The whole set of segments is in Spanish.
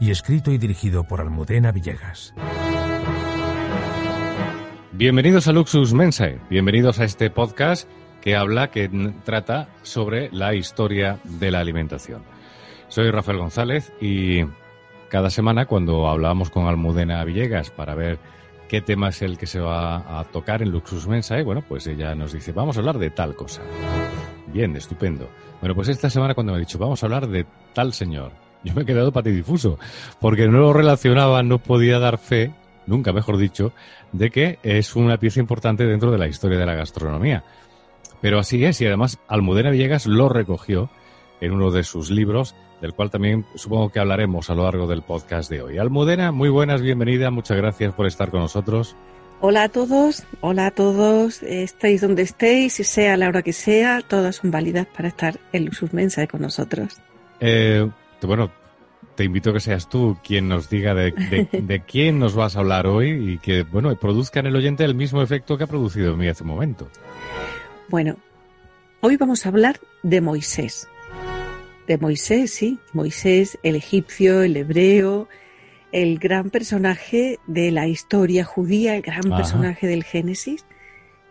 y escrito y dirigido por Almudena Villegas. Bienvenidos a Luxus Mensae, bienvenidos a este podcast que habla, que trata sobre la historia de la alimentación. Soy Rafael González y cada semana cuando hablábamos con Almudena Villegas para ver qué tema es el que se va a tocar en Luxus Mensae, bueno, pues ella nos dice, vamos a hablar de tal cosa. Bien, estupendo. Bueno, pues esta semana cuando me ha dicho, vamos a hablar de tal señor, yo me he quedado patidifuso, porque no lo relacionaba, no podía dar fe, nunca mejor dicho, de que es una pieza importante dentro de la historia de la gastronomía. Pero así es, y además Almudena Villegas lo recogió en uno de sus libros, del cual también supongo que hablaremos a lo largo del podcast de hoy. Almudena, muy buenas, bienvenida, muchas gracias por estar con nosotros. Hola a todos, hola a todos, estéis donde estéis, sea la hora que sea, todas son válidas para estar en Luxus Mensae con nosotros. Eh, bueno, te invito a que seas tú quien nos diga de, de, quién nos vas a hablar hoy y que, bueno, produzca en el oyente el mismo efecto que ha producido en mí hace un momento. Bueno, hoy vamos a hablar de Moisés. De Moisés, sí, Moisés, el egipcio, el hebreo, el gran personaje de la historia judía, el gran personaje del Génesis.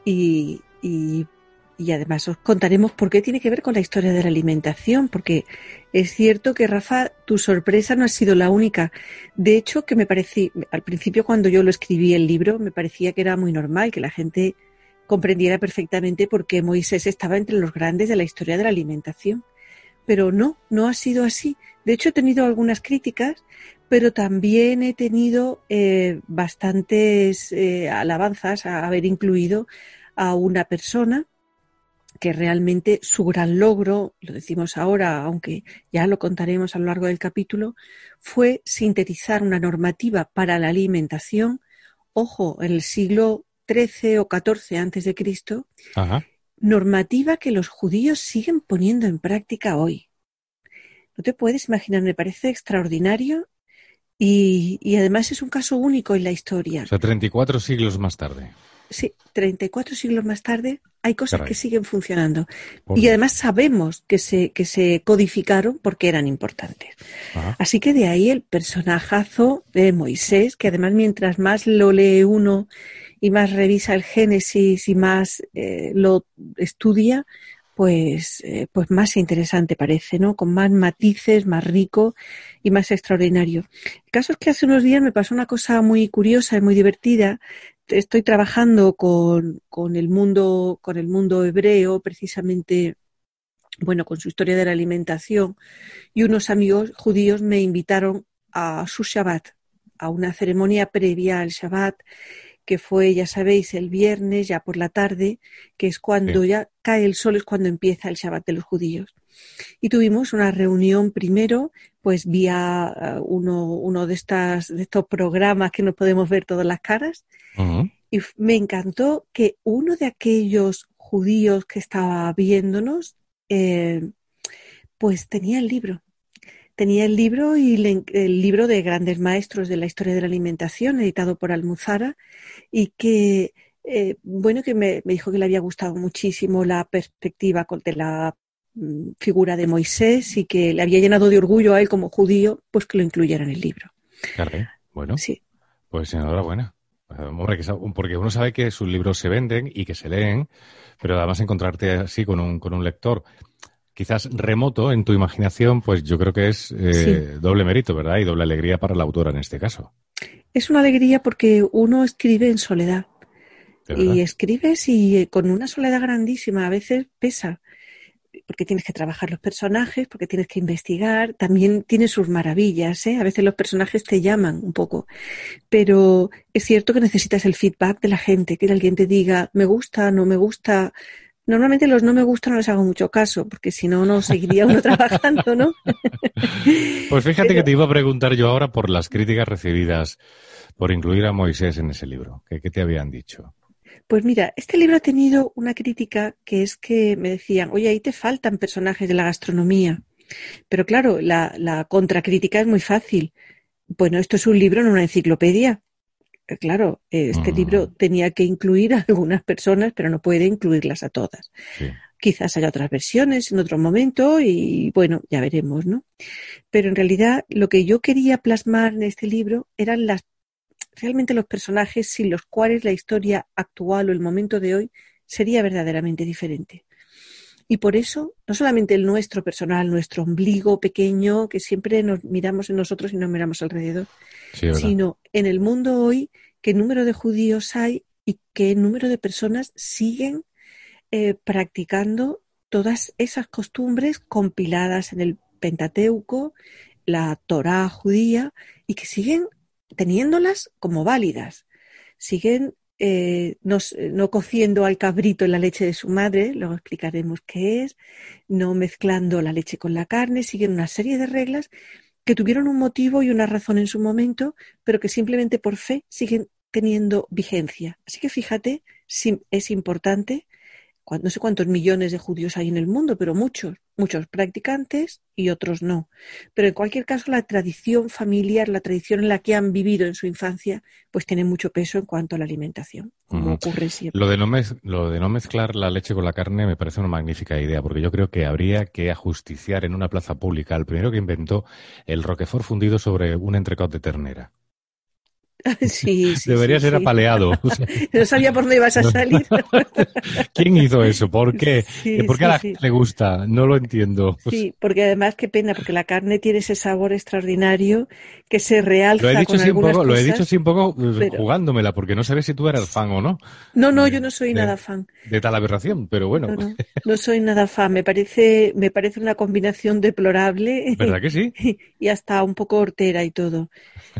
Y, y, y, además os contaremos por qué tiene que ver con la historia de la alimentación, porque es cierto que, Rafa, tu sorpresa no ha sido la única. De hecho, que me parecía, al principio cuando yo lo escribí el libro, me parecía que era muy normal, que la gente comprendiera perfectamente por qué Moisés estaba entre los grandes de la historia de la alimentación. Pero no, no ha sido así. De hecho, he tenido algunas críticas pero también he tenido eh, bastantes eh, alabanzas a haber incluido a una persona que realmente su gran logro, lo decimos ahora, aunque ya lo contaremos a lo largo del capítulo, fue sintetizar una normativa para la alimentación, ojo, en el siglo XIII o XIV antes de Cristo, normativa que los judíos siguen poniendo en práctica hoy. No te puedes imaginar, me parece extraordinario y, y, además es un caso único en la historia. O sea, 34 siglos más tarde. Sí, 34 siglos más tarde hay cosas que siguen funcionando. y además sabemos que se, que se codificaron porque eran importantes. Así que de ahí el personajazo de Moisés, que además mientras más lo lee uno y más revisa el Génesis y más eh, lo estudia, pues, eh, pues más interesante parece, ¿no? Con más matices, más rico y más extraordinario. El caso es que hace unos días me pasó una cosa muy curiosa y muy divertida. Estoy trabajando con, con el mundo, con el mundo hebreo, precisamente, bueno, con su historia de la alimentación, y unos amigos judíos me invitaron a su Shabbat, a una ceremonia previa al Shabbat que fue, ya sabéis, el viernes, ya por la tarde, que es cuando ya cae el sol, es cuando empieza el Shabbat de los judíos. Y tuvimos una reunión primero, pues vía uh, uno, uno de, estas, de estos programas que nos podemos ver todas las caras. Y me encantó que uno de aquellos judíos que estaba viéndonos, eh, pues tenía el libro tenía el libro y el libro de grandes maestros de la historia de la alimentación, editado por Almuzara, y que, eh, bueno, que me, dijo que le había gustado muchísimo la perspectiva de la figura de Moisés y que le había llenado de orgullo a él como judío, pues que lo incluyera en el libro. Bueno, sí. pues enhorabuena. Porque uno sabe que sus libros se venden y que se leen, pero además encontrarte así con un, con un lector quizás remoto en tu imaginación, pues yo creo que es eh, doble mérito, ¿verdad? Y doble alegría para la autora en este caso. Es una alegría porque uno escribe en soledad. Y escribes y eh, con una soledad grandísima, a veces pesa, porque tienes que trabajar los personajes, porque tienes que investigar, también tiene sus maravillas, ¿eh? A veces los personajes te llaman un poco, pero es cierto que necesitas el feedback de la gente, que alguien te diga, me gusta, no me gusta, Normalmente los no me gustan no les hago mucho caso, porque si no, no seguiría uno trabajando, ¿no? Pues fíjate que te iba a preguntar yo ahora por las críticas recibidas por incluir a Moisés en ese libro. ¿Qué, te habían dicho? Pues mira, este libro ha tenido una crítica que es que me decían, oye, ahí te faltan personajes de la gastronomía. Pero claro, la, la contracrítica es muy fácil. Bueno, esto es un libro, no una enciclopedia. Eh, claro, este libro mm. tenía que incluir a algunas personas, pero no puede incluirlas a todas. Quizás haya otras versiones en otro momento y bueno, ya veremos, ¿no? Pero en realidad lo que yo quería plasmar en este libro eran las realmente los personajes sin los cuales la historia actual o el momento de hoy sería verdaderamente diferente. Y por eso, no solamente el nuestro personal, nuestro ombligo pequeño, que siempre nos miramos en nosotros y nos miramos alrededor, sino en el mundo hoy, qué número de judíos hay y qué número de personas siguen eh, practicando todas esas costumbres compiladas en el Pentateuco, la Torá judía, y que siguen teniéndolas como válidas. Siguen eh, no, cociendo al cabrito en la leche de su madre, luego explicaremos qué es, no mezclando la leche con la carne, siguen una serie de reglas que tuvieron un motivo y una razón en su momento, pero que simplemente por fe siguen teniendo vigencia. Así que fíjate, es importante no sé cuántos millones de judíos hay en el mundo, pero muchos, muchos practicantes y otros no. Pero en cualquier caso, la tradición familiar, la tradición en la que han vivido en su infancia, pues tiene mucho peso en cuanto a la alimentación, como ocurre siempre. Lo de, no lo de no mezclar la leche con la carne me parece una magnífica idea, porque yo creo que habría que ajusticiar en una plaza pública al primero que inventó el roquefort fundido sobre un entrecot de ternera. Sí, sí, Debería ser apaleado. no sabía por dónde ibas a salir. ¿Quién hizo eso? ¿Por qué? ¿Por qué a la gente le gusta? No lo entiendo. Sí, porque además qué pena, porque la carne tiene ese sabor extraordinario que se realza lo he dicho con un poco, Lo he dicho así un poco pues, jugándomela, porque no sabes si tú eres fan o no. No, no, yo no soy nada fan. De tal aberración, pero bueno. No, soy nada fan. Me parece, me parece una combinación deplorable. ¿Verdad que sí? Y hasta un poco hortera y todo.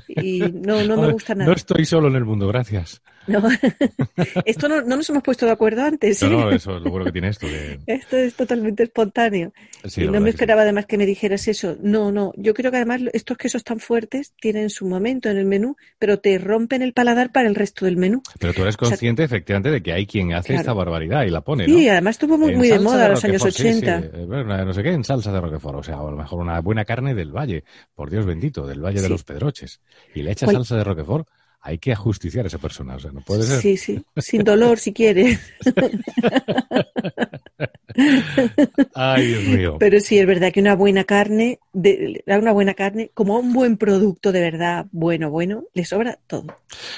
Y no, no me gusta no estoy solo en el mundo, gracias. No, esto no, nos hemos puesto de acuerdo antes. No, no, eso es lo bueno que tiene esto. Esto es totalmente espontáneo. y no me esperaba además que me dijeras eso. No, no, yo creo que además estos quesos tan fuertes tienen su momento en el menú, pero te rompen el paladar para el resto del menú. Pero tú eres consciente efectivamente de que hay quien hace esta barbaridad y la pone, Sí, además estuvo muy, muy de moda en los años 80. Eh, no sé qué, en salsa de Roquefort, o sea, a lo mejor una buena carne del Valle, por Dios bendito, del Valle de los Pedroches. Y le echas salsa de Roquefort hay que ajusticiar a esa persona, o sea, no puede ser. Sí, sí, sin dolor si quiere. Ay, Dios mío. Pero sí, es verdad que una buena carne, de, una buena carne, como un buen producto de verdad, bueno, bueno, le sobra todo.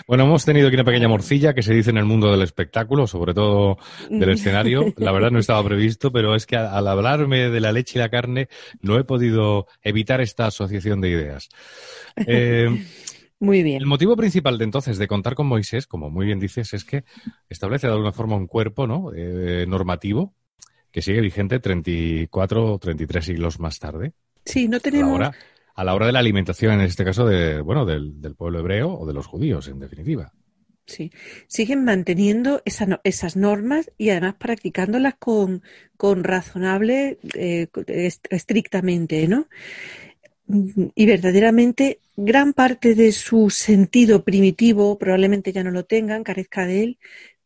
Bueno, hemos tenido aquí una pequeña morcilla que se dice en el mundo del espectáculo, sobre todo del escenario. La verdad no estaba previsto, pero es que al hablarme de la leche y la carne no he podido evitar esta asociación de ideas. Eh, muy bien. El motivo principal de entonces de contar con Moisés, como muy bien dices, es que establece de alguna forma un cuerpo ¿no? Eh, normativo que sigue vigente 34 o 33 siglos más tarde. Sí, no tenemos. A la, hora, a la hora de la alimentación, en este caso, de, bueno, del, pueblo hebreo o de los judíos, en definitiva. Sí, siguen manteniendo esas normas y además practicándolas con, con razonable, eh, estrictamente, ¿no? Y verdaderamente gran parte de su sentido primitivo probablemente ya no lo tengan, carezca de él,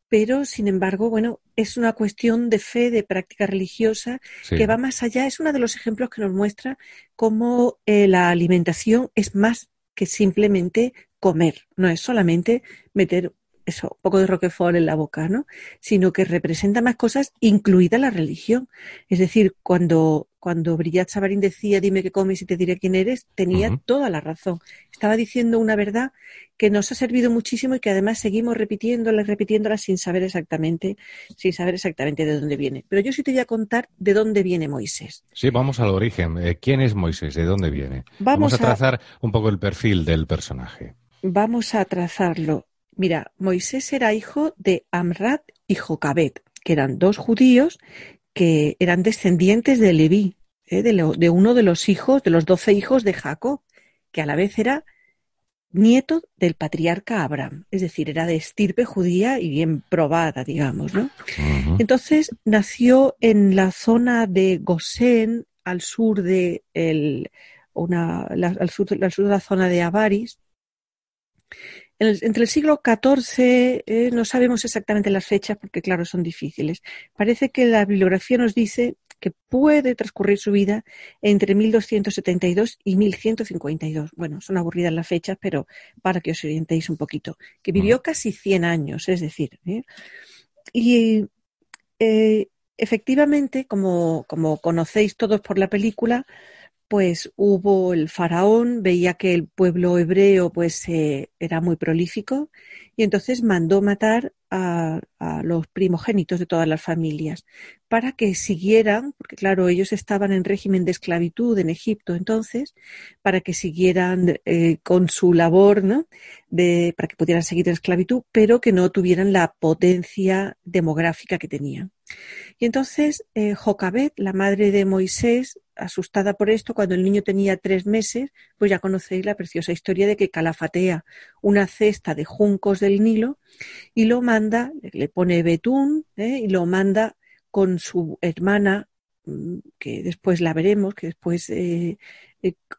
pero sin embargo, bueno, es una cuestión de fe, de práctica religiosa, que va más allá. Es uno de los ejemplos que nos muestra cómo eh, la alimentación es más que simplemente comer, no es solamente meter eso, un poco de Roquefort en la boca, ¿no? Sino que representa más cosas, incluida la religión. Es decir, cuando, cuando Brillat Savarin decía dime qué comes y te diré quién eres, tenía toda la razón. Estaba diciendo una verdad que nos ha servido muchísimo y que además seguimos repitiéndola y repitiéndola sin saber exactamente, sin saber exactamente de dónde viene. Pero yo sí te voy a contar de dónde viene Moisés. Sí, vamos al origen. Eh, ¿Quién es Moisés? ¿De dónde viene? Vamos, a trazar un poco el perfil del personaje. Vamos a trazarlo. Mira, Moisés era hijo de Amrat y Jocabet, que eran dos judíos que eran descendientes de Leví, ¿eh? de, uno de los hijos, de los doce hijos de Jacob, que a la vez era nieto del patriarca Abraham, es decir, era de estirpe judía y bien probada, digamos, ¿no? Entonces nació en la zona de Gosén, al sur de una, al, sur, de la zona de Avaris. Entre el siglo XIV eh, no sabemos exactamente las fechas porque, claro, son difíciles. Parece que la bibliografía nos dice que puede transcurrir su vida entre 1272 y 1152. Bueno, son aburridas las fechas, pero para que os orientéis un poquito. Que vivió casi 100 años, es decir. ¿eh? Y eh, efectivamente, como, como conocéis todos por la película, pues hubo el faraón, veía que el pueblo hebreo pues eh, era muy prolífico y entonces mandó matar a, los primogénitos de todas las familias para que siguieran, porque claro, ellos estaban en régimen de esclavitud en Egipto entonces, para que siguieran eh, con su labor, ¿no? De, para que pudieran seguir en esclavitud, pero que no tuvieran la potencia demográfica que tenían. Y entonces eh, Jocabet, la madre de Moisés, asustada por esto, cuando el niño tenía tres meses, pues ya conocéis la preciosa historia de que calafatea una cesta de juncos del Nilo y lo manda, le pone betún ¿eh? y lo manda con su hermana, mm, que después la veremos, que después eh,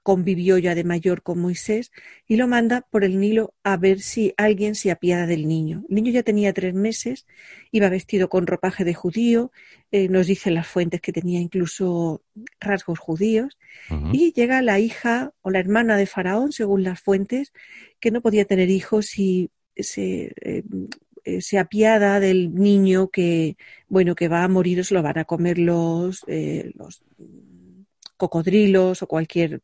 convivió ya de mayor con Moisés, y lo manda por el Nilo a ver si alguien se apiada del niño. El niño ya tenía tres meses, iba vestido con ropaje de judío, eh, nos dicen las fuentes que tenía incluso rasgos judíos, y llega la hija o la hermana de Faraón, según las fuentes, que no podía tener hijos y se, eh, se apiada del niño que, bueno, que va a morir o se lo van a comer los, los cocodrilos o cualquier,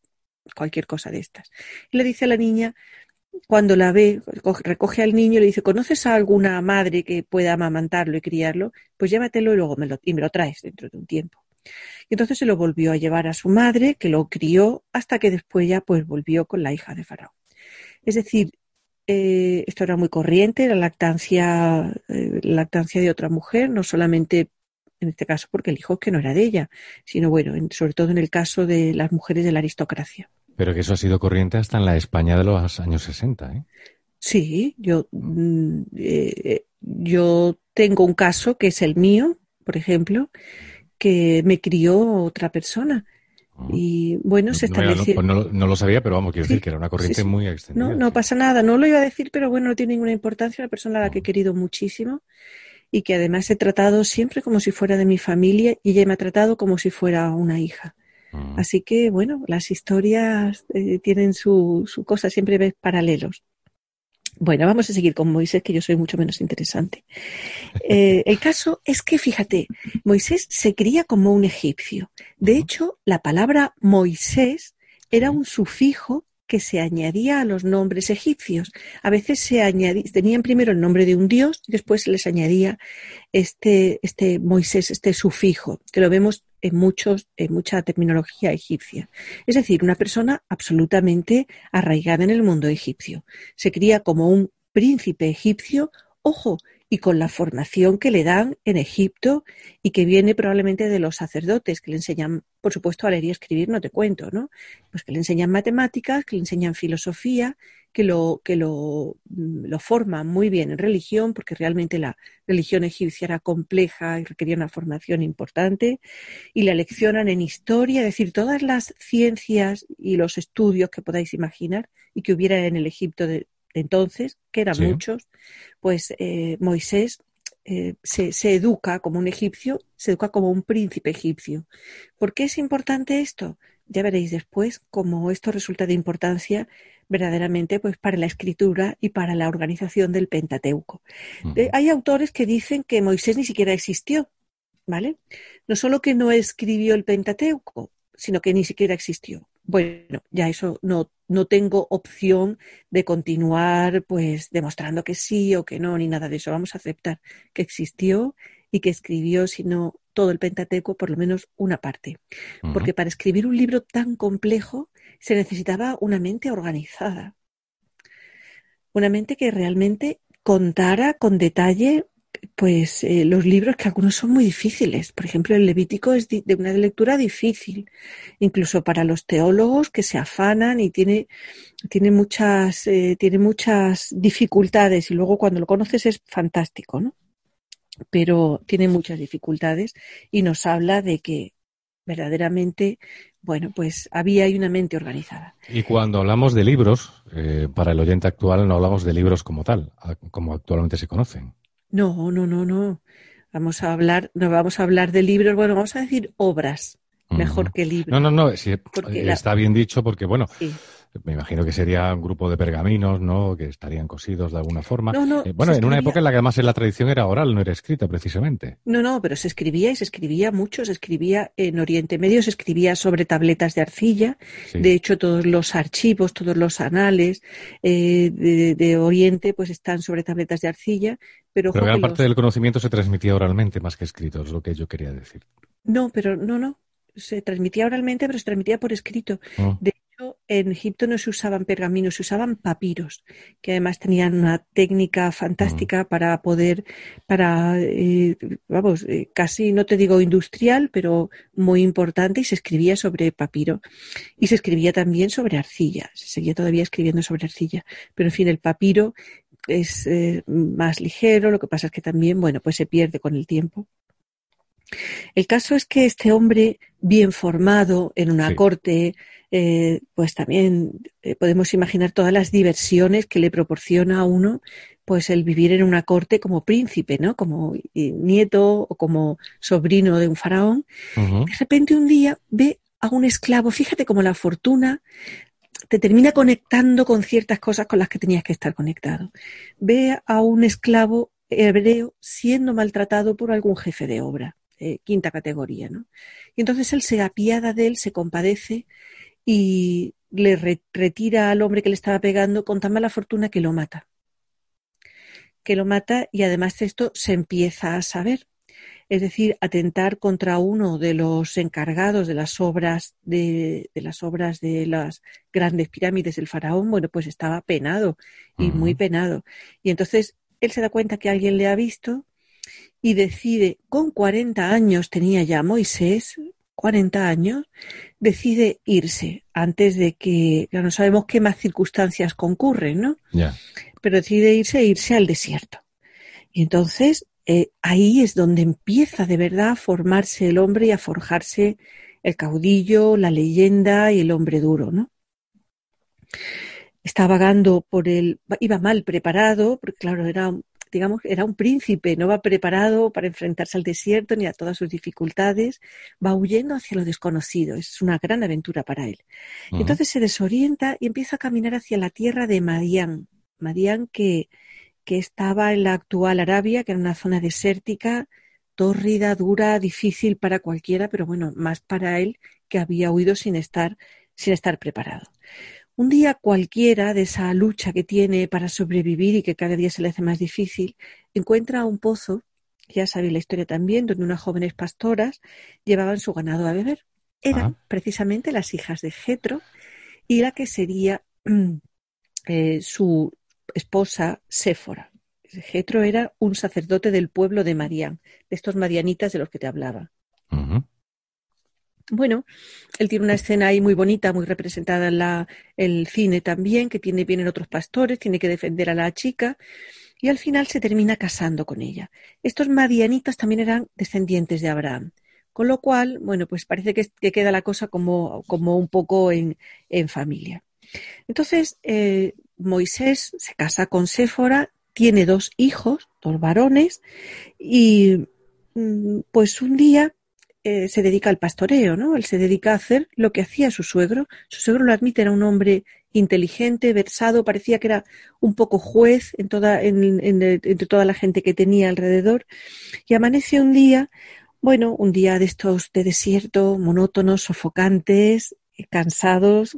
cualquier cosa de estas. Y le dice a la niña, cuando la ve, recoge al niño y le dice, ¿conoces a alguna madre que pueda amamantarlo y criarlo? Pues llévatelo y luego me lo, y me lo traes dentro de un tiempo. Y entonces se lo volvió a llevar a su madre, que lo crió, hasta que después ya pues volvió con la hija de Faraón. Es decir, eh, esto era muy corriente, la lactancia, eh, la lactancia de otra mujer, no solamente en este caso porque el hijo que no era de ella, sino bueno, sobre todo en el caso de las mujeres de la aristocracia. Pero que eso ha sido corriente hasta en la España de los años 60, ¿eh? Sí, yo, mm, eh, yo tengo un caso que es el mío, por ejemplo, que me crió otra persona. Y bueno, se estableció. Pues no, no, lo sabía, pero vamos, quiero decir que era una corriente muy extendida. No, no pasa nada, no lo iba a decir, pero bueno, no tiene ninguna importancia. Una persona a la que he querido muchísimo y que además he tratado siempre como si fuera de mi familia y ella me ha tratado como si fuera una hija. Mm. Así que, bueno, las historias eh, tienen su, su, cosa, siempre ves paralelos. Bueno, vamos a seguir con Moisés, que yo soy mucho menos interesante. Eh, el caso es que, fíjate, Moisés se cría como un egipcio. De hecho, la palabra Moisés era un sufijo que se añadía a los nombres egipcios. A veces se añadía, tenían primero el nombre de un dios y después se les añadía este, este Moisés, este sufijo, que lo vemos en, muchos, en mucha terminología egipcia. Es decir, una persona absolutamente arraigada en el mundo egipcio. Se cría como un príncipe egipcio, ojo, y con la formación que le dan en Egipto y que viene probablemente de los sacerdotes que le enseñan, por supuesto, a leer y escribir, no te cuento, ¿no? Pues que le enseñan matemáticas, que le enseñan filosofía, que lo, que lo, mm, lo forman muy bien en religión, porque realmente la religión egipcia era compleja y requería una formación importante, y la leccionan en historia, es decir, todas las ciencias y los estudios que podáis imaginar y que hubiera en el Egipto de, entonces, que eran muchos, pues eh, Moisés eh, se, se, educa como un egipcio, se educa como un príncipe egipcio. ¿Por qué es importante esto? Ya veréis después cómo esto resulta de importancia verdaderamente pues para la escritura y para la organización del Pentateuco. Eh, hay autores que dicen que Moisés ni siquiera existió, ¿vale? No solo que no escribió el Pentateuco, sino que ni siquiera existió. Bueno, ya eso no no tengo opción de continuar pues demostrando que sí o que no, ni nada de eso. Vamos a aceptar que existió y que escribió, si no todo el Pentateuco, por lo menos una parte. Porque para escribir un libro tan complejo se necesitaba una mente organizada. Una mente que realmente contara con detalle pues eh, los libros que algunos son muy difíciles. Por ejemplo, el Levítico es de una lectura difícil, incluso para los teólogos que se afanan y tiene, tiene muchas, eh, tiene muchas dificultades y luego cuando lo conoces es fantástico, ¿no? Pero tiene muchas dificultades y nos habla de que verdaderamente, bueno, pues había una mente organizada. Y cuando hablamos de libros, eh, para el oyente actual no hablamos de libros como tal, como actualmente se conocen. No, no, no, no. Vamos a hablar, no vamos a hablar de libros, bueno, vamos a decir obras, mejor que libros. No, no, no, está bien dicho porque, bueno, me imagino que sería un grupo de pergaminos, ¿no? Que estarían cosidos de alguna forma. Eh, bueno, en una época en la que además la tradición era oral, no era escrita precisamente. No, no, pero se escribía y se escribía mucho, se escribía en Oriente Medio, se escribía sobre tabletas de arcilla. De hecho, todos los archivos, todos los anales eh, de, Oriente, pues están sobre tabletas de arcilla. Pero, gran parte del conocimiento se transmitía oralmente más que escrito, es lo que yo quería decir. No, pero no, no. Se transmitía oralmente, pero se transmitía por escrito. Oh. De en Egipto no se usaban pergaminos, se usaban papiros, que además tenían una técnica fantástica para poder, para, eh, vamos, eh, casi no te digo industrial, pero muy importante y se escribía sobre papiro. Y se escribía también sobre arcilla, se seguía todavía escribiendo sobre arcilla. Pero en fin, el papiro es eh, más ligero, lo que pasa es que también, bueno, pues se pierde con el tiempo. El caso es que este hombre bien formado en una corte, eh, pues también eh, podemos imaginar todas las diversiones que le proporciona a uno, pues el vivir en una corte como príncipe, ¿no? Como eh, nieto o como sobrino de un faraón. De repente un día ve a un esclavo, fíjate cómo la fortuna te termina conectando con ciertas cosas con las que tenías que estar conectado. Ve a un esclavo hebreo siendo maltratado por algún jefe de obra, quinta categoría, ¿no? Y entonces él se apiada de él, se compadece y le retira al hombre que le estaba pegando con tan mala fortuna que lo mata. Que lo mata y además esto se empieza a saber. Es decir, atentar contra uno de los encargados de las obras de, las obras de las grandes pirámides del faraón, bueno, pues estaba penado y muy penado. Y entonces él se da cuenta que alguien le ha visto y decide, con 40 años tenía ya Moisés, 40 años, decide irse antes de que, ya no sabemos qué más circunstancias concurren, ¿no? Pero decide irse e irse al desierto. Y entonces eh, ahí es donde empieza de verdad a formarse el hombre y a forjarse el caudillo, la leyenda y el hombre duro, ¿no? Está vagando por el, iba mal preparado, porque claro, era digamos, era un príncipe, no va preparado para enfrentarse al desierto ni a todas sus dificultades, va huyendo hacia lo desconocido, es una gran aventura para él. Entonces se desorienta y empieza a caminar hacia la tierra de Madián, Madián que, que estaba en la actual Arabia, que era una zona desértica, tórrida, dura, difícil para cualquiera, pero bueno, más para él que había huido sin estar, sin estar preparado. Un día cualquiera de esa lucha que tiene para sobrevivir y que cada día se le hace más difícil, encuentra un pozo, ya sabéis la historia también, donde unas jóvenes pastoras llevaban su ganado a beber. Eran precisamente las hijas de Jetro y la que sería eh, su esposa Séfora. Jetro era un sacerdote del pueblo de Marián, de estos marianitas de los que te hablaba. Bueno, él tiene una escena ahí muy bonita, muy representada en la, el cine también, que tiene, vienen otros pastores, tiene que defender a la chica y al final se termina casando con ella. Estos madianitas también eran descendientes de Abraham. Con lo cual, bueno, pues parece que, queda la cosa como, como un poco en, en familia. Entonces, eh, Moisés se casa con Séfora, tiene dos hijos, dos varones, y mm, pues un día eh, se dedica al pastoreo, ¿no? Él se dedica a hacer lo que hacía su suegro. Su suegro lo admite, era un hombre inteligente, versado, parecía que era un poco juez en toda, en, entre toda la gente que tenía alrededor. Y amanece un día, bueno, un día de estos de desierto, monótonos, sofocantes, cansados,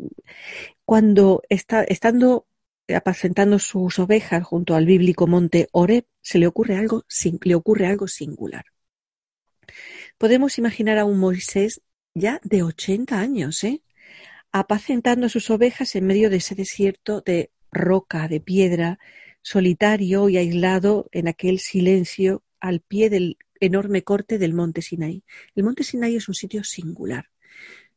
cuando está, estando apacentando sus ovejas junto al bíblico monte Oreb, se le ocurre algo, le ocurre algo singular. Podemos imaginar a un Moisés ya de 80 años, ¿eh? apacentando sus ovejas en medio de ese desierto de roca, de piedra, solitario y aislado en aquel silencio al pie del enorme corte del monte Sinaí. El monte Sinaí es un sitio singular.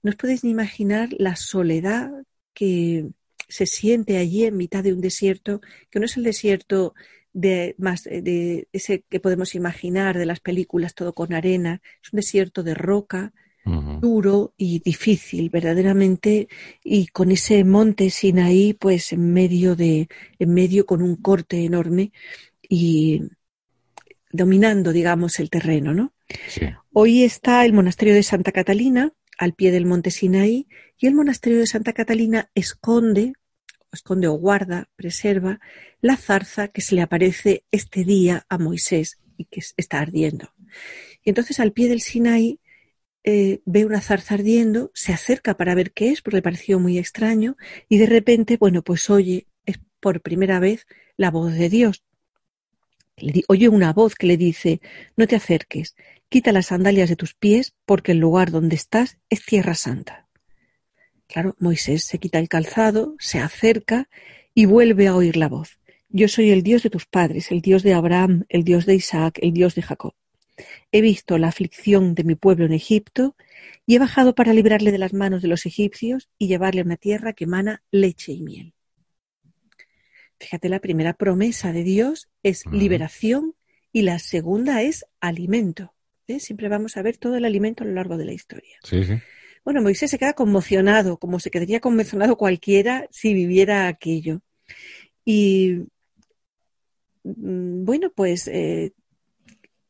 No os podéis ni imaginar la soledad que se siente allí en mitad de un desierto, que no es el desierto de más de ese que podemos imaginar de las películas, todo con arena, es un desierto de roca, duro y difícil, verdaderamente, y con ese monte Sinaí, pues en medio de, en medio con un corte enorme y dominando, digamos, el terreno, ¿no? Hoy está el monasterio de Santa Catalina al pie del monte Sinaí y el monasterio de Santa Catalina esconde, esconde o guarda, preserva la zarza que se le aparece este día a Moisés y que está ardiendo. Y entonces al pie del Sinaí eh, ve una zarza ardiendo, se acerca para ver qué es, porque le pareció muy extraño, y de repente, bueno, pues oye es por primera vez la voz de Dios. oye una voz que le dice, no te acerques, quita las sandalias de tus pies, porque el lugar donde estás es tierra santa. Claro, Moisés se quita el calzado, se acerca y vuelve a oír la voz. Yo soy el Dios de tus padres, el Dios de Abraham, el Dios de Isaac, el Dios de Jacob. He visto la aflicción de mi pueblo en Egipto y he bajado para librarle de las manos de los egipcios y llevarle a una tierra que emana leche y miel. Fíjate, la primera promesa de Dios es liberación y la segunda es alimento. ¿eh? Siempre vamos a ver todo el alimento a lo largo de la historia. Bueno, Moisés se queda conmocionado, como se quedaría conmocionado cualquiera si viviera aquello. Y mm, bueno, pues eh,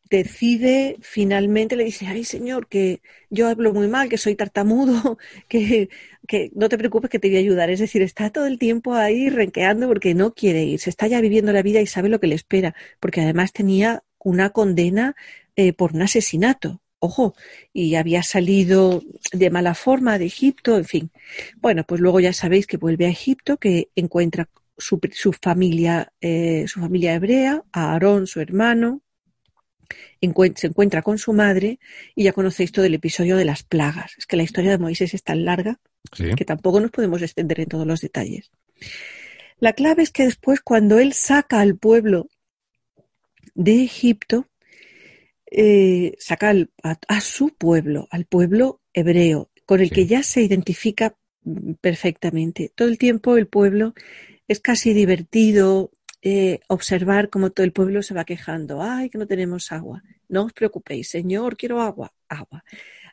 decide finalmente, le dice, ay Señor, que yo hablo muy mal, que soy tartamudo, que, que no te preocupes que te voy a ayudar. Es decir, está todo el tiempo ahí renqueando porque no quiere ir, se está ya viviendo la vida y sabe lo que le espera, porque además tenía una condena eh, por un asesinato. Ojo, y había salido de mala forma de Egipto, en fin. Bueno, pues luego ya sabéis que vuelve a Egipto, que encuentra su, su familia, eh, su familia hebrea, a Aarón, su hermano, se encuentra con su madre y ya conocéis todo el episodio de las plagas. Es que la historia de Moisés es tan larga que tampoco nos podemos extender en todos los detalles. La clave es que después, cuando él saca al pueblo de Egipto, eh, saca a, su pueblo, al pueblo hebreo, con el que ya se identifica perfectamente. Todo el tiempo el pueblo es casi divertido, eh, observar cómo todo el pueblo se va quejando. Ay, que no tenemos agua. No os preocupéis, Señor, quiero agua, agua.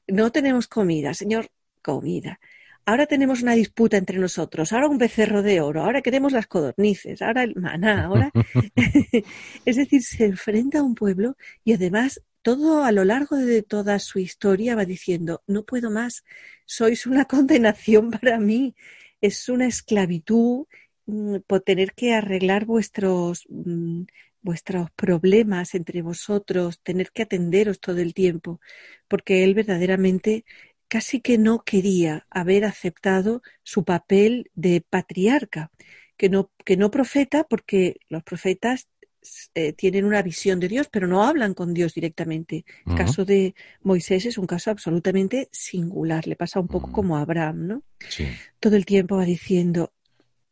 No tenemos comida, Señor, comida. Ahora tenemos una disputa entre nosotros, ahora un becerro de oro, ahora queremos las codornices, ahora el maná, ahora. es decir, se enfrenta a un pueblo y además todo a lo largo de toda su historia va diciendo, no puedo más, sois una condenación para mí, es una esclavitud Mm, por tener que arreglar vuestros, mm, vuestros problemas entre vosotros, tener que atenderos todo el tiempo, porque él verdaderamente casi que no quería haber aceptado su papel de patriarca, que no, que no profeta, porque los profetas eh, tienen una visión de Dios, pero no hablan con Dios directamente. El caso de Moisés es un caso absolutamente singular, le pasa un poco como a Abraham, ¿no? Todo el tiempo va diciendo,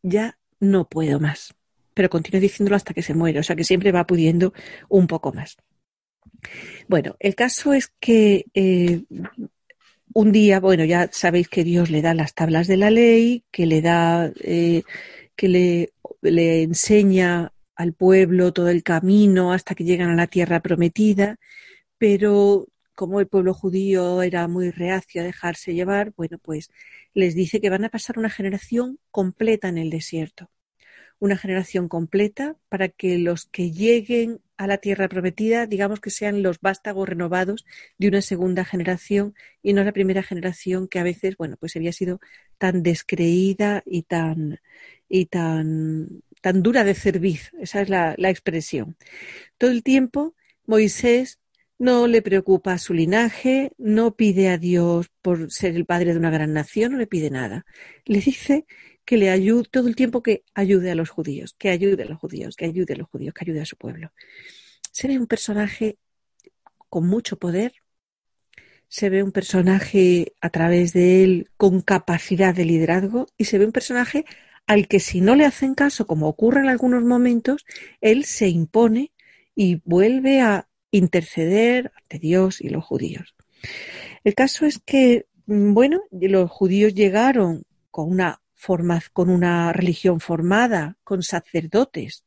ya no puedo más. Pero continúa diciéndolo hasta que se muere, o sea que siempre va pudiendo un poco más. Bueno, el caso es que eh, un día, bueno, ya sabéis que Dios le da las tablas de la ley, que le da, eh, que le, le enseña al pueblo todo el camino hasta que llegan a la tierra prometida, pero como el pueblo judío era muy reacio a dejarse llevar, bueno, pues les dice que van a pasar una generación completa en el desierto. Una generación completa para que los que lleguen a la tierra prometida, digamos que sean los vástagos renovados de una segunda generación y no la primera generación que a veces, bueno, pues había sido tan descreída y tan, y tan, tan dura de cerviz. Esa es la, la expresión. Todo el tiempo Moisés no le preocupa su linaje, no pide a Dios por ser el padre de una gran nación, no le pide nada. Le dice que le ayude todo el tiempo que ayude a los judíos, que ayude a los judíos, que ayude a los judíos, que ayude a su pueblo. Se ve un personaje con mucho poder, se ve un personaje a través de él con capacidad de liderazgo y se ve un personaje al que si no le hacen caso, como ocurre en algunos momentos, él se impone y vuelve a interceder ante Dios y los judíos. El caso es que, mm, bueno, los judíos llegaron con una con una religión formada, con sacerdotes,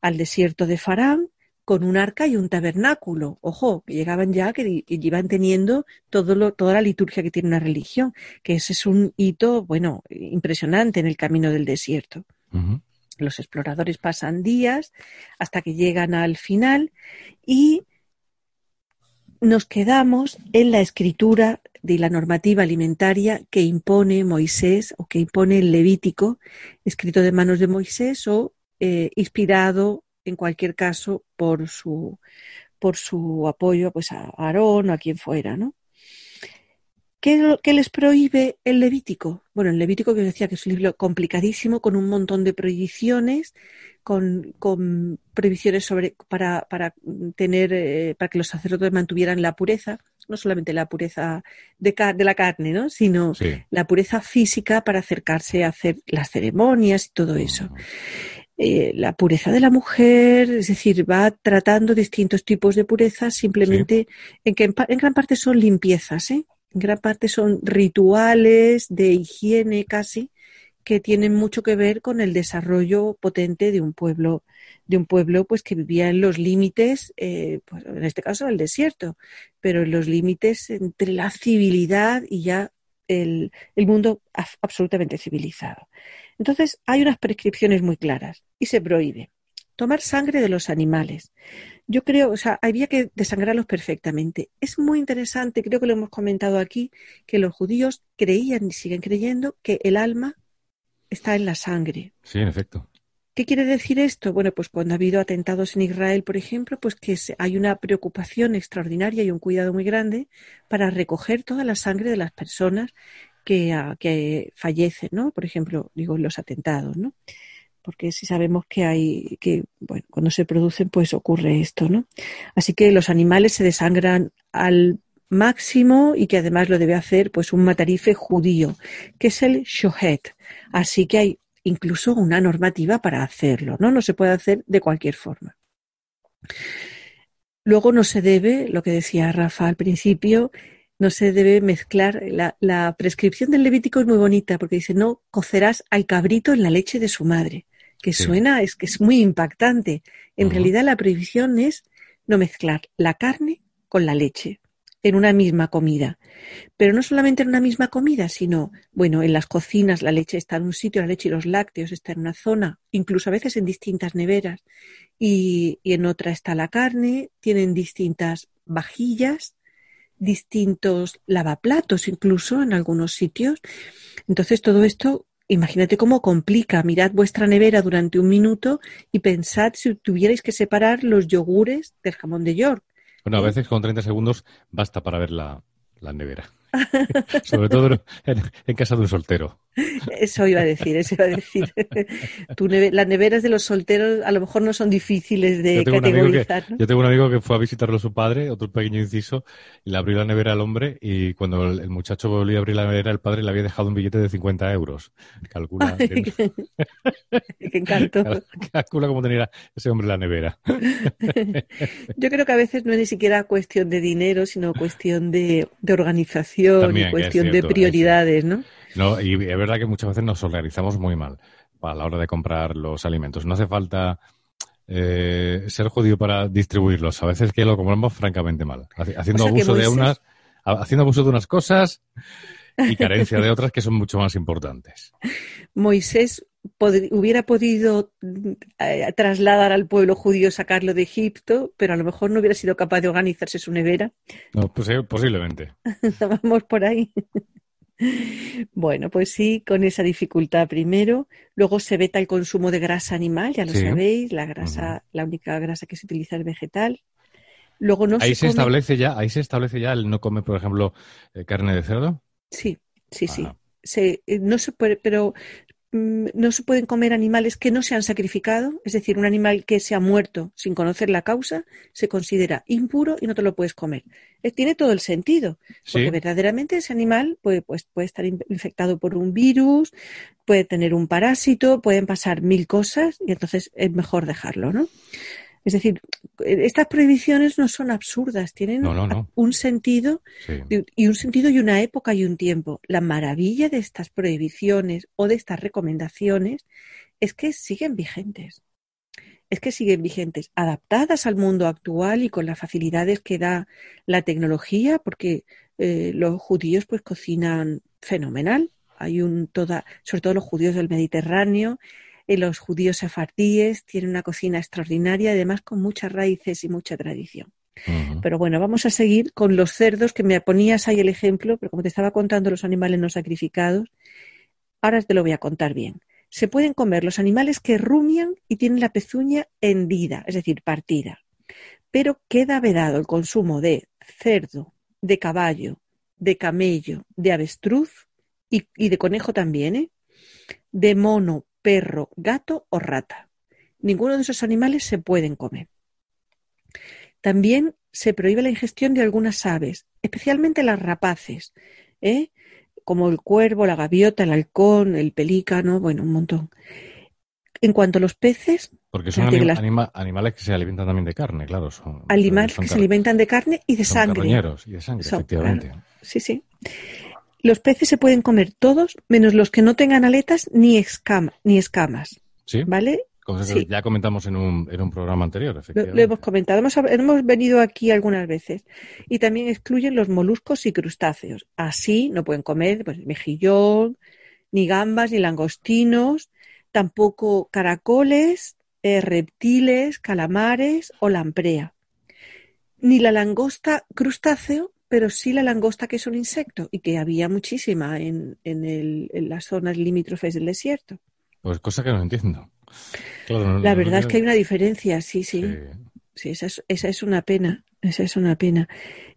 al desierto de Farán, con un arca y un tabernáculo. Ojo, que llegaban ya, que, iban teniendo todo lo, toda la liturgia que tiene una religión, que ese es un hito, bueno, impresionante en el camino del desierto. Los exploradores pasan días hasta que llegan al final y nos quedamos en la escritura de la normativa alimentaria que impone Moisés o que impone el Levítico, escrito de manos de Moisés o eh, inspirado en cualquier caso por su, por su apoyo pues, a Aarón o a quien fuera. ¿no? ¿Qué, les prohíbe el Levítico? Bueno, el Levítico que os decía que es un libro complicadísimo con un montón de prohibiciones con, prohibiciones sobre, para, para tener, eh, para que los sacerdotes mantuvieran la pureza, no solamente la pureza de, de la carne, ¿no? sino la pureza física para acercarse a hacer las ceremonias y todo eso. Eh, la pureza de la mujer, es decir, va tratando distintos tipos de pureza simplemente en que en, gran parte son limpiezas, ¿eh? en gran parte son rituales de higiene casi, que tienen mucho que ver con el desarrollo potente de un pueblo, de un pueblo pues que vivía en los límites, eh, pues, en este caso el desierto, pero en los límites entre la civilidad y ya el, el mundo absolutamente civilizado. Entonces hay unas prescripciones muy claras y se prohíbe tomar sangre de los animales. Yo creo, o sea, había que desangrarlos perfectamente. Es muy interesante, creo que lo hemos comentado aquí, que los judíos creían y siguen creyendo que el alma está en la sangre. Sí, en efecto. ¿Qué quiere decir esto? Bueno, pues cuando ha habido atentados en Israel, por ejemplo, pues que hay una preocupación extraordinaria y un cuidado muy grande para recoger toda la sangre de las personas que, ah, que fallecen, ¿no? Por ejemplo, digo, los atentados, ¿no? Porque si sabemos que hay, que, bueno, cuando se producen, pues ocurre esto, ¿no? Así que los animales se desangran al máximo y que además lo debe hacer pues un matarife judío, que es el shohet. Así que hay incluso una normativa para hacerlo, ¿no? No se puede hacer de cualquier forma. Luego no se debe, lo que decía Rafa al principio, no se debe mezclar. La, prescripción del Levítico es muy bonita porque dice, no cocerás al cabrito en la leche de su madre, que suena, es que es muy impactante. En realidad la prohibición es no mezclar la carne con la leche en una misma comida. Pero no solamente en una misma comida, sino, bueno, en las cocinas la leche está en un sitio, la leche y los lácteos están en una zona, incluso a veces en distintas neveras, y, y en otra está la carne, tienen distintas vajillas, distintos lavaplatos incluso en algunos sitios. Entonces todo esto, imagínate cómo complica. Mirad vuestra nevera durante un minuto y pensad si tuvierais que separar los yogures del jamón de York bueno, a veces con 30 segundos basta para ver la, la nevera. Sobre todo en, casa de un soltero. Eso iba a decir, eso iba a decir. las neveras de los solteros a lo mejor no son difíciles de categorizar. Yo tengo un amigo que fue a visitarlo a su padre, otro pequeño inciso, y le abrió la nevera al hombre y cuando el, muchacho volvió a abrir la nevera, el padre le había dejado un billete de 50 euros. Calcula. qué, encanto. Calcula cómo tenía ese hombre la nevera. Yo creo que a veces no es ni siquiera cuestión de dinero, sino cuestión de, de organización y cuestión de prioridades, ¿no? No, y es verdad que muchas veces nos organizamos muy mal a la hora de comprar los alimentos. No hace falta eh, ser judío para distribuirlos. A veces que lo compramos francamente mal, haciendo abuso de unas, haciendo abuso de unas cosas y carencia de otras que son mucho más importantes. Moisés hubiera podido eh, trasladar al pueblo judío, sacarlo de Egipto, pero a lo mejor no hubiera sido capaz de organizarse su nevera. No, pues, posiblemente. Vamos por ahí. Bueno, pues sí, con esa dificultad primero. Luego se veta el consumo de grasa animal, ya lo sabéis, la grasa, la única grasa que se utiliza es vegetal. Luego no ahí se, establece ya, ahí se establece ya el no comer, por ejemplo, eh, carne de cerdo. Sí, sí, sí. Se, eh, no se puede, pero Mm, no se pueden comer animales que no se han sacrificado, es decir, un animal que se ha muerto sin conocer la causa se considera impuro y no te lo puedes comer. Eh, tiene todo el sentido, porque verdaderamente ese animal puede, pues, puede estar infectado por un virus, puede tener un parásito, pueden pasar mil cosas y entonces es mejor dejarlo, ¿no? Es decir, estas prohibiciones no son absurdas, tienen un sentido y un sentido y una época y un tiempo. La maravilla de estas prohibiciones o de estas recomendaciones es que siguen vigentes. Es que siguen vigentes, adaptadas al mundo actual y con las facilidades que da la tecnología, porque eh, los judíos pues cocinan fenomenal. Hay un toda, sobre todo los judíos del Mediterráneo, los judíos sefardíes tienen una cocina extraordinaria, además con muchas raíces y mucha tradición. Pero bueno, vamos a seguir con los cerdos, que me ponías ahí el ejemplo, pero como te estaba contando los animales no sacrificados, ahora te lo voy a contar bien. Se pueden comer los animales que rumian y tienen la pezuña hendida, es decir, partida. Pero queda vedado el consumo de cerdo, de caballo, de camello, de avestruz y, y de conejo también, ¿eh? de mono, perro, gato o rata. Ninguno de esos animales se pueden comer. También se prohíbe la ingestión de algunas aves, especialmente las rapaces, ¿eh? como el cuervo, la gaviota, el halcón, el pelícano, bueno, un montón. En cuanto a los peces. Porque son animales que se alimentan también de carne, claro. Son, animales que se alimentan de carne y de sangre. Y de sangre, efectivamente. sí, sí. Los peces se pueden comer todos, menos los que no tengan aletas ni, ni escamas. ¿Sí? ¿Vale? ya comentamos en un, en un programa anterior, efectivamente. Lo, hemos comentado. Hemos, hemos, venido aquí algunas veces. Y también excluyen los moluscos y crustáceos. Así no pueden comer pues, mejillón, ni gambas, ni langostinos, tampoco caracoles, eh, reptiles, calamares o lamprea. Ni la langosta crustáceo pero sí la langosta que es un insecto y que había muchísima en, en, el, en las zonas limítrofes del desierto. Pues cosa que no entiendo. la verdad es que hay una diferencia, sí, sí. Sí, esa, es, esa es una pena, esa es una pena.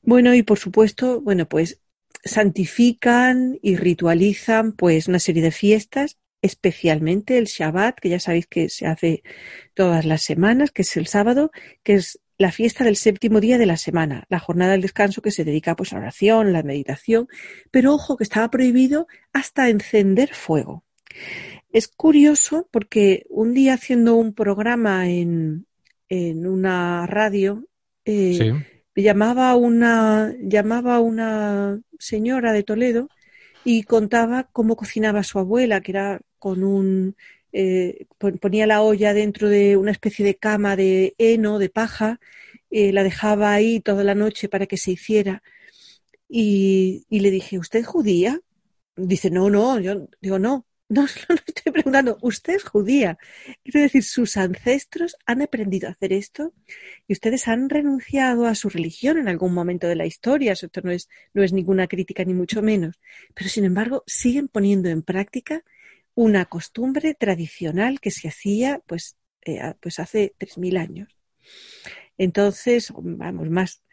Bueno, y por supuesto, bueno, pues santifican y ritualizan pues una serie de fiestas, especialmente el Shabbat, que ya sabéis que se hace todas las semanas, que es el sábado, que es la fiesta del séptimo día de la semana, la jornada del descanso que se dedica pues, a la oración, la meditación, pero ojo que estaba prohibido hasta encender fuego. Es curioso porque un día haciendo un programa en, en una radio, eh, llamaba, una, llamaba una señora de Toledo y contaba cómo cocinaba su abuela, que era con un eh, ponía la olla dentro de una especie de cama de heno, de paja, eh, la dejaba ahí toda la noche para que se hiciera. Y, le dije, ¿usted es judía? Dice, no, no, yo digo, no, no, no estoy preguntando, usted es judía. Quiero decir, sus ancestros han aprendido a hacer esto y ustedes han renunciado a su religión en algún momento de la historia. Esto no es, no es ninguna crítica ni mucho menos. Pero sin embargo, siguen poniendo en práctica una costumbre tradicional que se hacía pues, eh, pues hace 3.000 años. Entonces, vamos, más.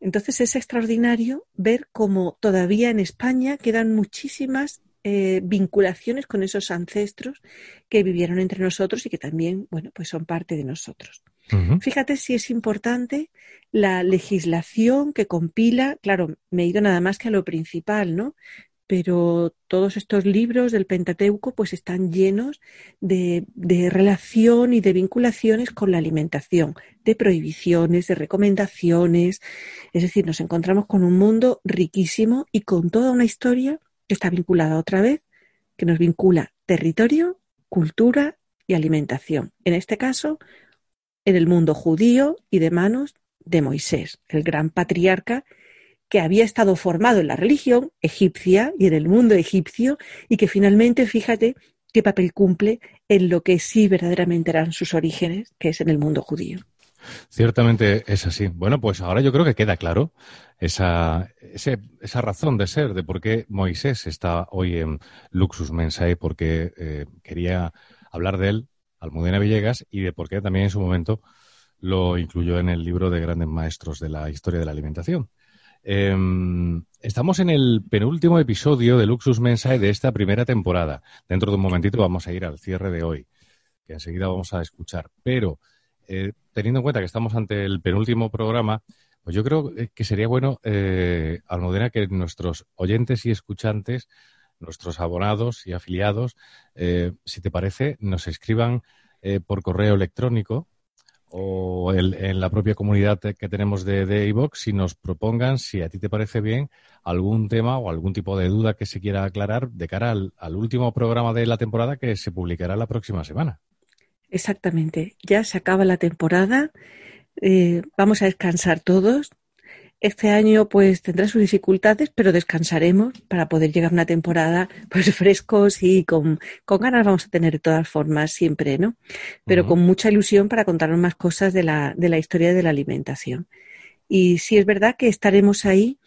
Entonces es extraordinario ver cómo todavía en España quedan muchísimas eh, vinculaciones con esos ancestros que vivieron entre nosotros y que también, bueno, pues son parte de nosotros. Fíjate si es importante la legislación que compila, claro, me he ido nada más que a lo principal, ¿no? Pero todos estos libros del Pentateuco pues están llenos de, de, relación y de vinculaciones con la alimentación, de prohibiciones, de recomendaciones. Es decir, nos encontramos con un mundo riquísimo y con toda una historia que está vinculada otra vez, que nos vincula territorio, cultura y alimentación. En este caso, en el mundo judío y de manos de Moisés, el gran patriarca que había estado formado en la religión egipcia y en el mundo egipcio y que finalmente, fíjate, qué papel cumple en lo que sí verdaderamente eran sus orígenes, que es en el mundo judío. Ciertamente es así. Bueno, pues ahora yo creo que queda claro esa, esa razón de ser de por qué Moisés está hoy en Luxus Mensae, porque eh, quería hablar de él, Almudena Villegas, y de por qué también en su momento lo incluyó en el libro de grandes maestros de la historia de la alimentación. Em, estamos en el penúltimo episodio de Luxus Mensae de esta primera temporada. Dentro de un momentito vamos a ir al cierre de hoy, que enseguida vamos a escuchar. Pero eh, teniendo en cuenta que estamos ante el penúltimo programa, pues yo creo eh, que sería bueno, eh, Almudena, que nuestros oyentes y escuchantes, nuestros abonados y afiliados, eh, si te parece, nos escriban por correo electrónico o en la propia comunidad que tenemos de iVox si nos propongan, si a ti te parece bien, algún tema o algún tipo de duda que se quiera aclarar de cara al, último programa de la temporada que se publicará la próxima semana. Exactamente. Ya se acaba la temporada. Eh, vamos a descansar todos. Este año pues tendrá sus dificultades, pero descansaremos para poder llegar a una temporada pues frescos y con, con ganas vamos a tener de todas formas siempre, ¿no? Pero con mucha ilusión para contarnos más cosas de la, de la historia de la alimentación. Y sí es verdad que estaremos ahí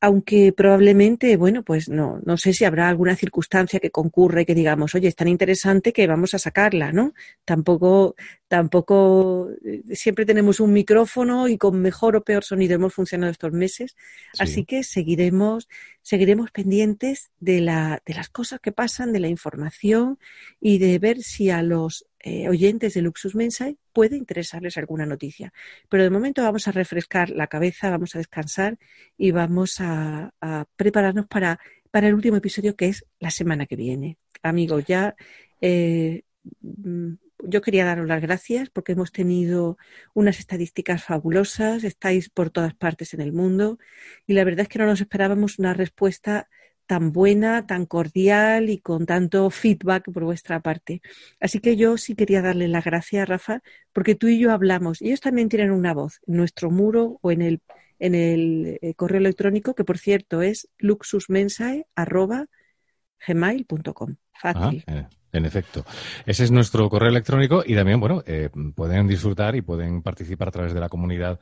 aunque probablemente, bueno, pues no, no sé si habrá alguna circunstancia que concurra y que digamos, oye, es tan interesante que vamos a sacarla, ¿no? Tampoco, tampoco, eh, siempre tenemos un micrófono y con mejor o peor sonido hemos funcionado estos meses, así que seguiremos, seguiremos pendientes de la, de las cosas que pasan, de la información y de ver si a los eh, oyentes de Luxus Mensae puede interesarles alguna noticia. Pero de momento vamos a refrescar la cabeza, vamos a descansar y vamos a, prepararnos para, para, el último episodio que es la semana que viene. Amigos, ya eh, mm, yo quería daros las gracias porque hemos tenido unas estadísticas fabulosas, estáis por todas partes en el mundo y la verdad es que no nos esperábamos una respuesta tan buena, tan cordial y con tanto feedback por vuestra parte. Así que yo sí quería darle las gracias, Rafa, porque tú y yo hablamos. Ellos también tienen una voz en nuestro muro o en el, en el eh, correo electrónico, que por cierto es luxusmensae.gmail.com. Fácil. Eh, en efecto. Ese es nuestro correo electrónico y también, bueno, eh, pueden disfrutar y pueden participar a través de la comunidad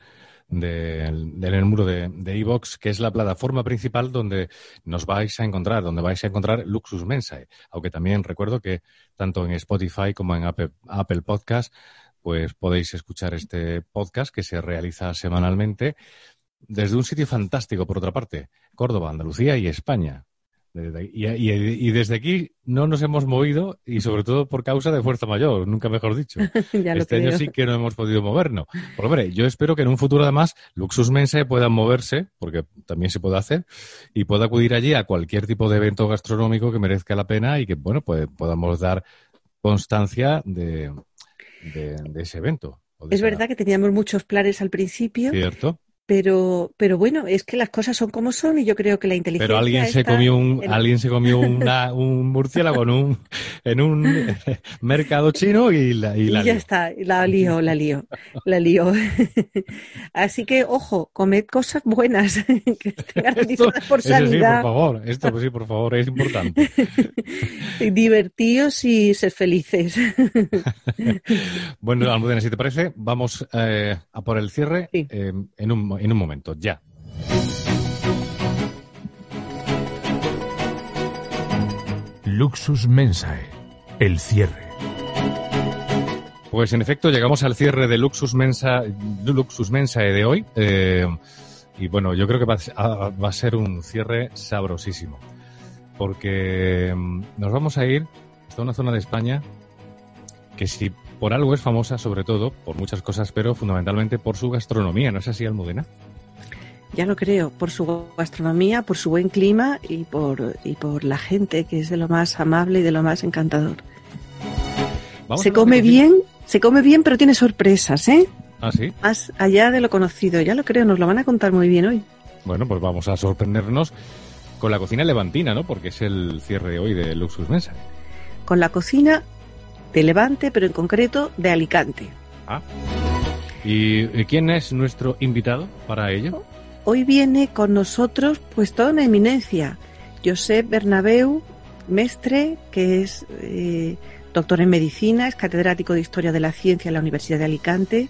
del, del muro de Evox, que es la plataforma principal donde nos vais a encontrar, donde vais a encontrar Luxus Mensae. Aunque también recuerdo que tanto en Spotify como en Apple, Apple Podcast, pues podéis escuchar este podcast que se realiza semanalmente desde un sitio fantástico, por otra parte, Córdoba, Andalucía y España. Y, desde aquí no nos hemos movido y sobre todo por causa de fuerza mayor, nunca mejor dicho. este año sí que no hemos podido movernos. Por hombre, yo espero que en un futuro además Luxus Mense pueda moverse, porque también se puede hacer, y pueda acudir allí a cualquier tipo de evento gastronómico que merezca la pena y que, bueno, pues podamos dar constancia de, ese evento. es verdad que teníamos muchos planes al principio. Cierto. Pero, pero bueno, es que las cosas son como son y yo creo que la inteligencia. Pero alguien se comió un, alguien se comió una, un murciélago en un, en un mercado chino y la, y la ya está, la lío, la lío, la lío. Así que, ojo, comed cosas buenas, que estén garantizadas por sanidad. Sí, por favor, esto pues sí, por favor, es importante. Divertíos y ser felices. bueno, Almudena, si te parece, vamos eh, a por el cierre eh, en un en un momento, ya. Luxus Mensae, el cierre. Pues en efecto llegamos al cierre de Luxus, Mensa, Luxus Mensae de hoy. Eh, y bueno, yo creo que va a, va a, ser un cierre sabrosísimo. Porque mm, nos vamos a ir hasta una zona de España que si por algo es famosa, sobre todo, por muchas cosas, pero fundamentalmente por su gastronomía. ¿No es así, Almudena? Ya lo creo, por su gastronomía, por su buen clima y por, y por la gente, que es de lo más amable y de lo más encantador. se come bien, se come bien, pero tiene sorpresas, ¿eh? ¿Ah, sí? Más allá de lo conocido, ya lo creo, nos lo van a contar muy bien hoy. Bueno, pues vamos a sorprendernos con la cocina levantina, ¿no? Porque es el cierre hoy de Luxus Mesa. Con la cocina de Levante, pero en concreto de Alicante. Ah. ¿Y quién es nuestro invitado para ello? Hoy viene con nosotros pues toda una eminencia, Josep Bernabeu Mestre, que es eh, doctor en medicina, es catedrático de Historia de la Ciencia en la Universidad de Alicante.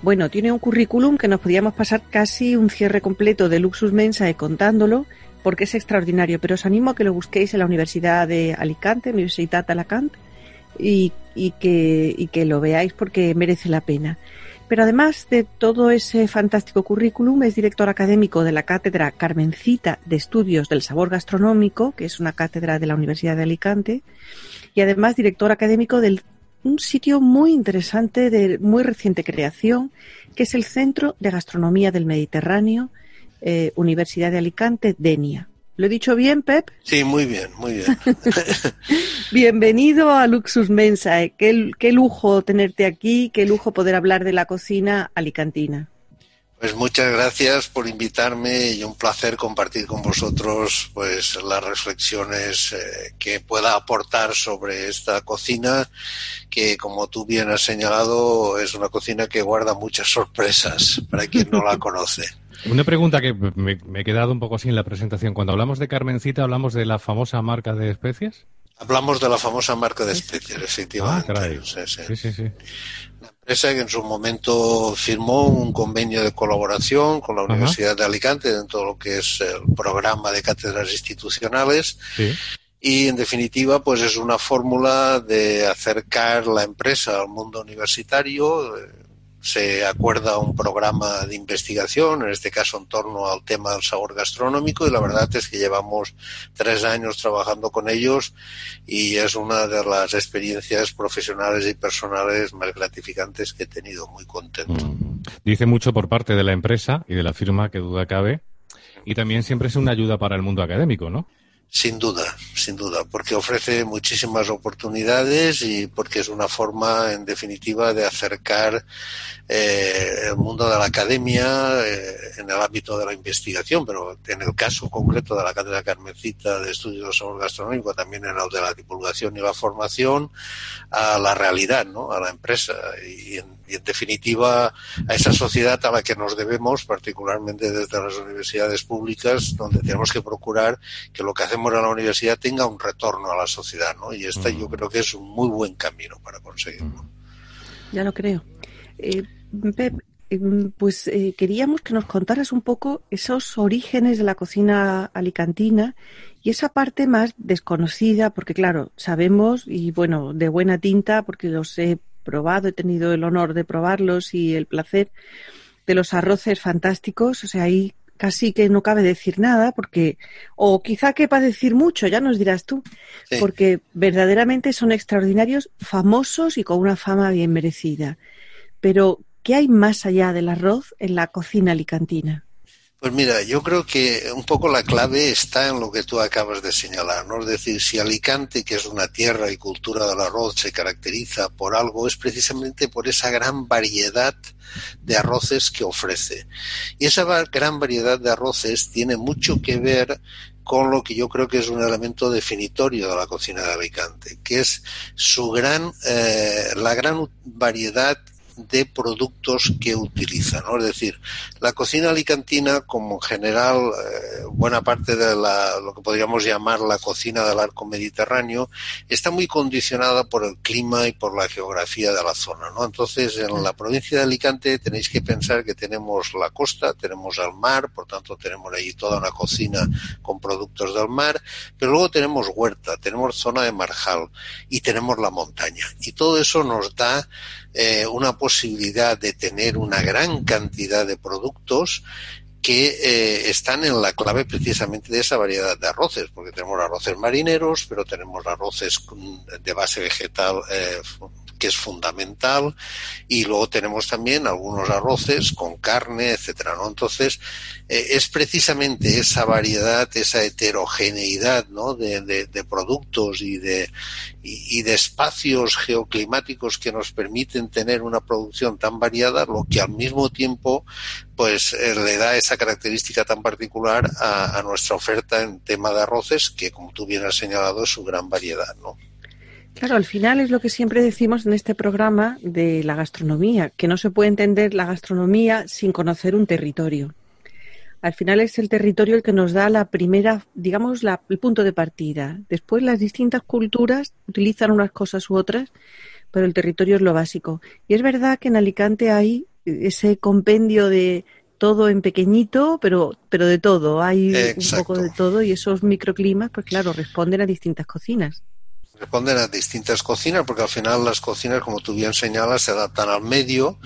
Bueno, tiene un currículum que nos podíamos pasar casi un cierre completo de Luxus Mensae contándolo, porque es extraordinario, pero os animo a que lo busquéis en la Universidad de Alicante, Universitat Alacant, y, que, y que lo veáis porque merece la pena. Pero además de todo ese fantástico currículum, es director académico de la Cátedra Carmencita de Estudios del Sabor Gastronómico, que es una cátedra de la Universidad de Alicante, y además director académico de un sitio muy interesante de muy reciente creación, que es el Centro de Gastronomía del Mediterráneo, eh, Universidad de Alicante, DENIA. ¿Lo he dicho bien, Pep? Sí, muy bien, muy bien. Bienvenido a Luxus Mensae. Qué, qué lujo tenerte aquí, qué lujo poder hablar de la cocina alicantina. Pues muchas gracias por invitarme y un placer compartir con vosotros pues las reflexiones eh, que pueda aportar sobre esta cocina que como tú bien has señalado es una cocina que guarda muchas sorpresas para quien no la conoce. Una pregunta que me, he quedado un poco sin la presentación. Cuando hablamos de Carmencita, ¿hablamos de la famosa marca de especies? Hablamos de la famosa marca de especies, efectivamente. Ah, sí, sí, sí empresa que en su momento firmó un convenio de colaboración con la Universidad de Alicante dentro de lo que es el programa de cátedras institucionales. Y en definitiva, pues es una fórmula de acercar la empresa al mundo universitario, se acuerda un programa de investigación, en este caso en torno al tema del sabor gastronómico, y la verdad es que llevamos tres años trabajando con ellos y es una de las experiencias profesionales y personales más gratificantes que he tenido, muy contento. Mm. Dice mucho por parte de la empresa y de la firma, que duda cabe, y también siempre es una ayuda para el mundo académico, ¿no? Sin duda, sin duda, porque ofrece muchísimas oportunidades y porque es una forma, en definitiva, de acercar eh, el mundo de la academia eh, en el ámbito de la investigación, pero en el caso concreto de la Cátedra Carmencita de Estudios Sabor Gastronómico, también en el de la divulgación y la formación, a la realidad, ¿no? a la empresa y en y en definitiva a esa sociedad a la que nos debemos, particularmente desde las universidades públicas, donde tenemos que procurar que lo que hacemos en la universidad tenga un retorno a la sociedad, ¿no? Y esta yo creo que es un muy buen camino para conseguirlo. Ya lo creo. Eh, Pep, em, pues eh, queríamos que nos contaras un poco esos orígenes de la cocina alicantina y esa parte más desconocida, porque claro, sabemos, y bueno, de buena tinta, porque los he probado, he tenido el honor de probarlos y el placer de los arroces fantásticos, o sea, ahí casi que no cabe decir nada, porque, o quizá quepa decir mucho, ya nos dirás tú, porque verdaderamente son extraordinarios, famosos y con una fama bien merecida. Pero, ¿qué hay más allá del arroz en la cocina alicantina? Pues mira, yo creo que un poco la clave está en lo que tú acabas de señalar, ¿no? Es decir, si Alicante, que es una tierra y cultura del arroz, se caracteriza por algo, es precisamente por esa gran variedad de arroces que ofrece. Y esa gran variedad de arroces tiene mucho que ver con lo que yo creo que es un elemento definitorio de la cocina de Alicante, que es su gran, eh, la gran variedad de productos que utiliza. ¿no? Es decir, la cocina alicantina, como en general eh, buena parte de la, lo que podríamos llamar la cocina del arco mediterráneo, está muy condicionada por el clima y por la geografía de la zona. ¿no? Entonces, en la provincia de Alicante tenéis que pensar que tenemos la costa, tenemos el mar, por tanto tenemos ahí toda una cocina con productos del mar, pero luego tenemos huerta, tenemos zona de marjal y tenemos la montaña. Y todo eso nos da eh, una posibilidad de tener una gran cantidad de productos que eh, están en la clave precisamente de esa variedad de arroces, porque tenemos arroces marineros, pero tenemos arroces de base vegetal eh, que es fundamental, y luego tenemos también algunos arroces con carne, etcétera, ¿no? Entonces, eh, es precisamente esa variedad, esa heterogeneidad, ¿no? De, productos y de, y, de espacios geoclimáticos que nos permiten tener una producción tan variada, lo que al mismo tiempo, pues, eh, le da esa característica tan particular a, a nuestra oferta en tema de arroces, que como tú bien has señalado, es su gran variedad, ¿no? Claro, al final es lo que siempre decimos en este programa de la gastronomía, que no se puede entender la gastronomía sin conocer un territorio. Al final es el territorio el que nos da la primera, digamos, el punto de partida. Después las distintas culturas utilizan unas cosas u otras, pero el territorio es lo básico. Y es verdad que en Alicante hay ese compendio de todo en pequeñito, pero, pero de todo. Hay un poco de todo y esos microclimas, pues claro, responden a distintas cocinas responden a distintas cocinas, porque al final las cocinas, como tú bien señalas, se adaptan al medio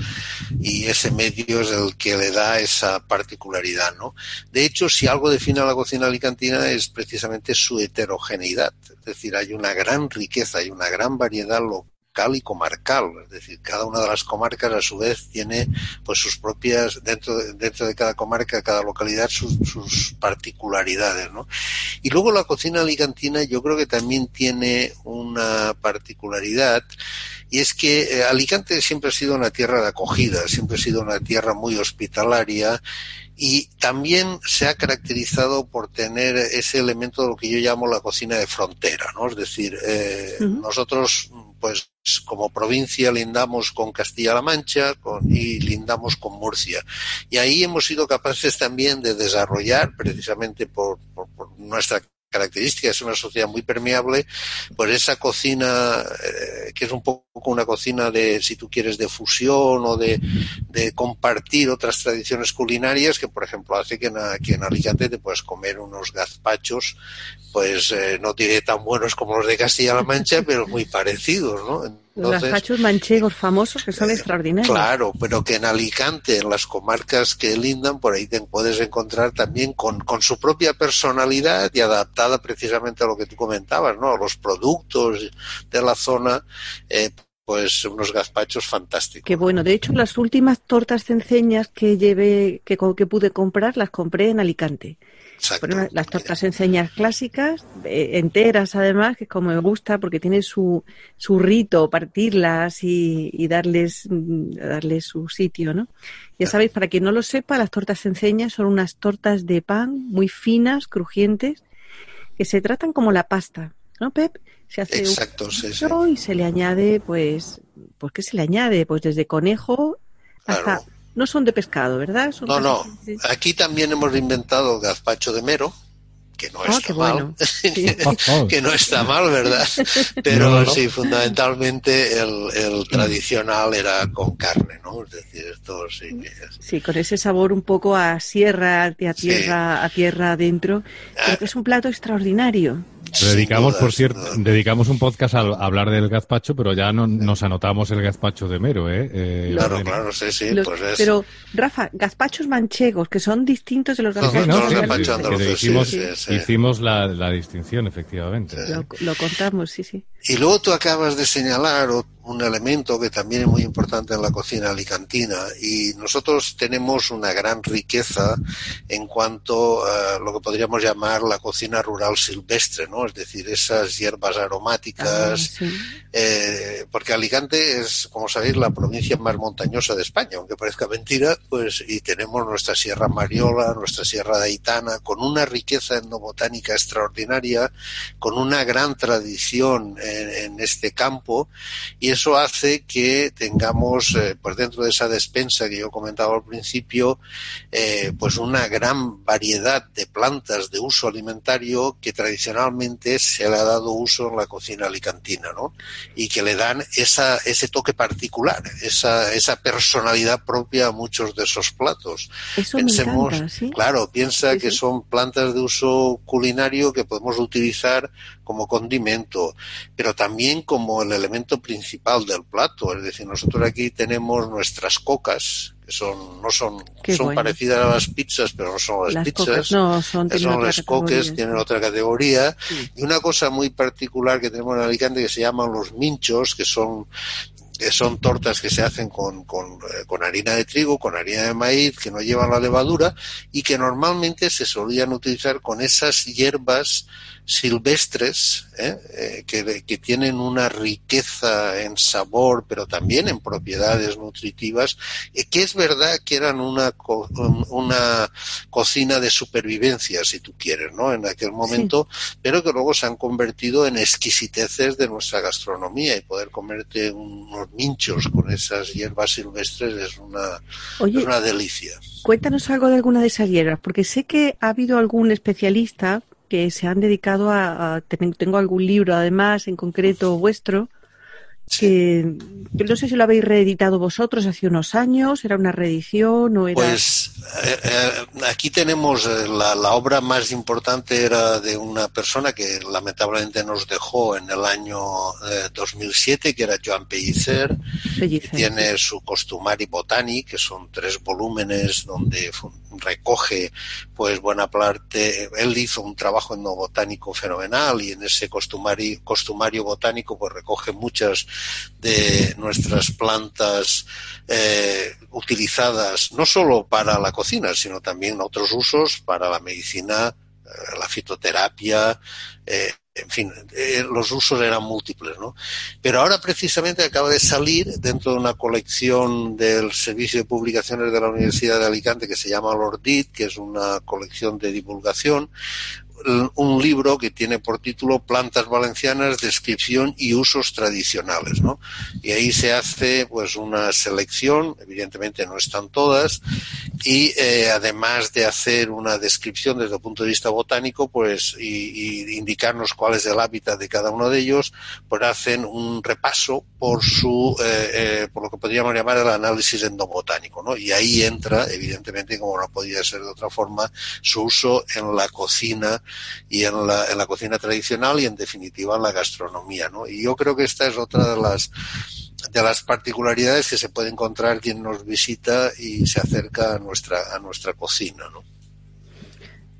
y ese medio es el que le da esa particularidad, ¿no? De hecho, si algo define a la cocina alicantina es precisamente su heterogeneidad, es decir, hay una gran riqueza, hay una gran variedad local y comarcal. Es decir, cada una de las comarcas a su vez tiene pues sus propias, dentro de, dentro de cada comarca, cada localidad, sus, sus particularidades. ¿no? Y luego la cocina alicantina yo creo que también tiene una particularidad y es que eh, Alicante siempre ha sido una tierra de acogida, siempre ha sido una tierra muy hospitalaria y también se ha caracterizado por tener ese elemento de lo que yo llamo la cocina de frontera, ¿no? Es decir, eh, nosotros, pues, como provincia lindamos con Castilla-La Mancha con, y lindamos con Murcia. Y ahí hemos sido capaces también de desarrollar, precisamente por, por, por nuestra característica, es una sociedad muy permeable, pues esa cocina, eh, que es un poco una cocina de, si tú quieres, de fusión o de, compartir otras tradiciones culinarias, que por ejemplo hace que en, Alicante te puedes comer unos gazpachos, pues eh, no tiene tan buenos como los de Castilla-La Mancha, pero muy parecidos, ¿no? Entonces, los gazpachos manchegos famosos que son eh, extraordinarios. Claro, pero que en Alicante, en las comarcas que lindan, por ahí te puedes encontrar también con, con su propia personalidad y adaptada precisamente a lo que tú comentabas, ¿no? A los productos de la zona, eh, pues unos gazpachos fantásticos. Qué bueno. De hecho, las últimas tortas cenceñas que llevé, que, que pude comprar, las compré en Alicante. Las tortas enseñas clásicas, eh, enteras además, que como me gusta porque tiene su, su rito, partirlas y, darles, mm, darles su sitio, ¿no? Ya sabéis, para quien no lo sepa, las tortas enseñas son unas tortas de pan muy finas, crujientes, que se tratan como la pasta, ¿no, Pep? Se hace Exacto, un y se le añade, pues, pues, ¿qué se le añade? Pues desde conejo hasta no son de pescado, ¿verdad? no, no. Aquí también hemos inventado gazpacho de mero, que no ah, está mal, que no está mal, ¿verdad? Pero sí, fundamentalmente el, el, tradicional era con carne, ¿no? Es decir, esto sí que Sí, con ese sabor un poco a sierra, a tierra, a tierra adentro, ah. es un plato extraordinario. Dedicamos, por cierto, dedicamos un podcast a, hablar del gazpacho, pero ya no, nos anotamos el gazpacho de mero, ¿eh? eh claro, claro, sí, sí. pues es... Pero, Rafa, gazpachos manchegos, que son distintos de los gazpachos. No, no, hicimos, hicimos la, la, distinción, efectivamente. Lo, lo contamos, sí, sí. Y luego tú acabas de señalar un elemento que también es muy importante en la cocina alicantina y nosotros tenemos una gran riqueza en cuanto a lo que podríamos llamar la cocina rural silvestre, ¿no? Es decir, esas hierbas aromáticas, ah, eh, porque Alicante es, como sabéis, la provincia más montañosa de España, aunque parezca mentira, pues y tenemos nuestra Sierra Mariola, nuestra Sierra de Aitana, con una riqueza endobotánica extraordinaria, con una gran tradición en, este campo y eso hace que tengamos, eh, pues dentro de esa despensa que yo comentaba al principio, eh, pues una gran variedad de plantas de uso alimentario que tradicionalmente se le ha dado uso en la cocina alicantina, ¿no? Y que le dan esa, ese toque particular, esa, esa personalidad propia a muchos de esos platos. Eso Pensemos, claro, piensa que son plantas de uso culinario que podemos utilizar como condimento, pero también como el elemento principal del plato. Es decir, nosotros aquí tenemos nuestras cocas, que son, no son, son parecidas a las pizzas, pero no son las, pizzas. no, son, son las coques, tienen otra categoría. Y una cosa muy particular que tenemos en Alicante que se llaman los minchos, que son que son tortas que se hacen con, con, eh, con, harina de trigo, con harina de maíz, que no llevan la levadura y que normalmente se solían utilizar con esas hierbas silvestres ¿eh? Eh, que, que, tienen una riqueza en sabor, pero también en propiedades nutritivas, y que es verdad que eran una, una cocina de supervivencia, si tú quieres, ¿no? En aquel momento, pero que luego se han convertido en exquisiteces de nuestra gastronomía y poder comerte unos minchos con esas hierbas silvestres es una, es una delicia. Cuéntanos algo de alguna de esas hierbas, porque sé que ha habido algún especialista que se han dedicado a, tengo algún libro además en concreto vuestro que no sé si lo habéis reeditado vosotros hace unos años, era una reedición o era... Pues eh, eh, aquí tenemos eh, la, la, obra más importante era de una persona que lamentablemente nos dejó en el año 2007, que era Joan Pellicer, Pellicer tiene su Costumari Botani, que son tres volúmenes donde recoge pues buena parte, él hizo un trabajo en botánico fenomenal y en ese costumario, costumario botánico pues recoge muchas de nuestras plantas eh, utilizadas no solo para la cocina, sino también otros usos para la medicina, eh, la fitoterapia, eh, en fin, eh, los usos eran múltiples, ¿no? Pero ahora precisamente acaba de salir dentro de una colección del Servicio de Publicaciones de la Universidad de Alicante que se llama Lordit, que es una colección de divulgación, un libro que tiene por título Plantas Valencianas, Descripción y Usos Tradicionales, ¿no? Y ahí se hace pues una selección, evidentemente no están todas, y eh, además de hacer una descripción desde el punto de vista botánico, pues y, y, indicarnos cuál es el hábitat de cada uno de ellos, pues hacen un repaso por su, eh, eh, por lo que podríamos llamar el análisis endobotánico, ¿no? Y ahí entra, evidentemente, como no podía ser de otra forma, su uso en la cocina y en la, en la cocina tradicional y en definitiva en la gastronomía, ¿no? Y yo creo que esta es otra de las de las particularidades que se puede encontrar quien nos visita y se acerca a nuestra a nuestra cocina, ¿no?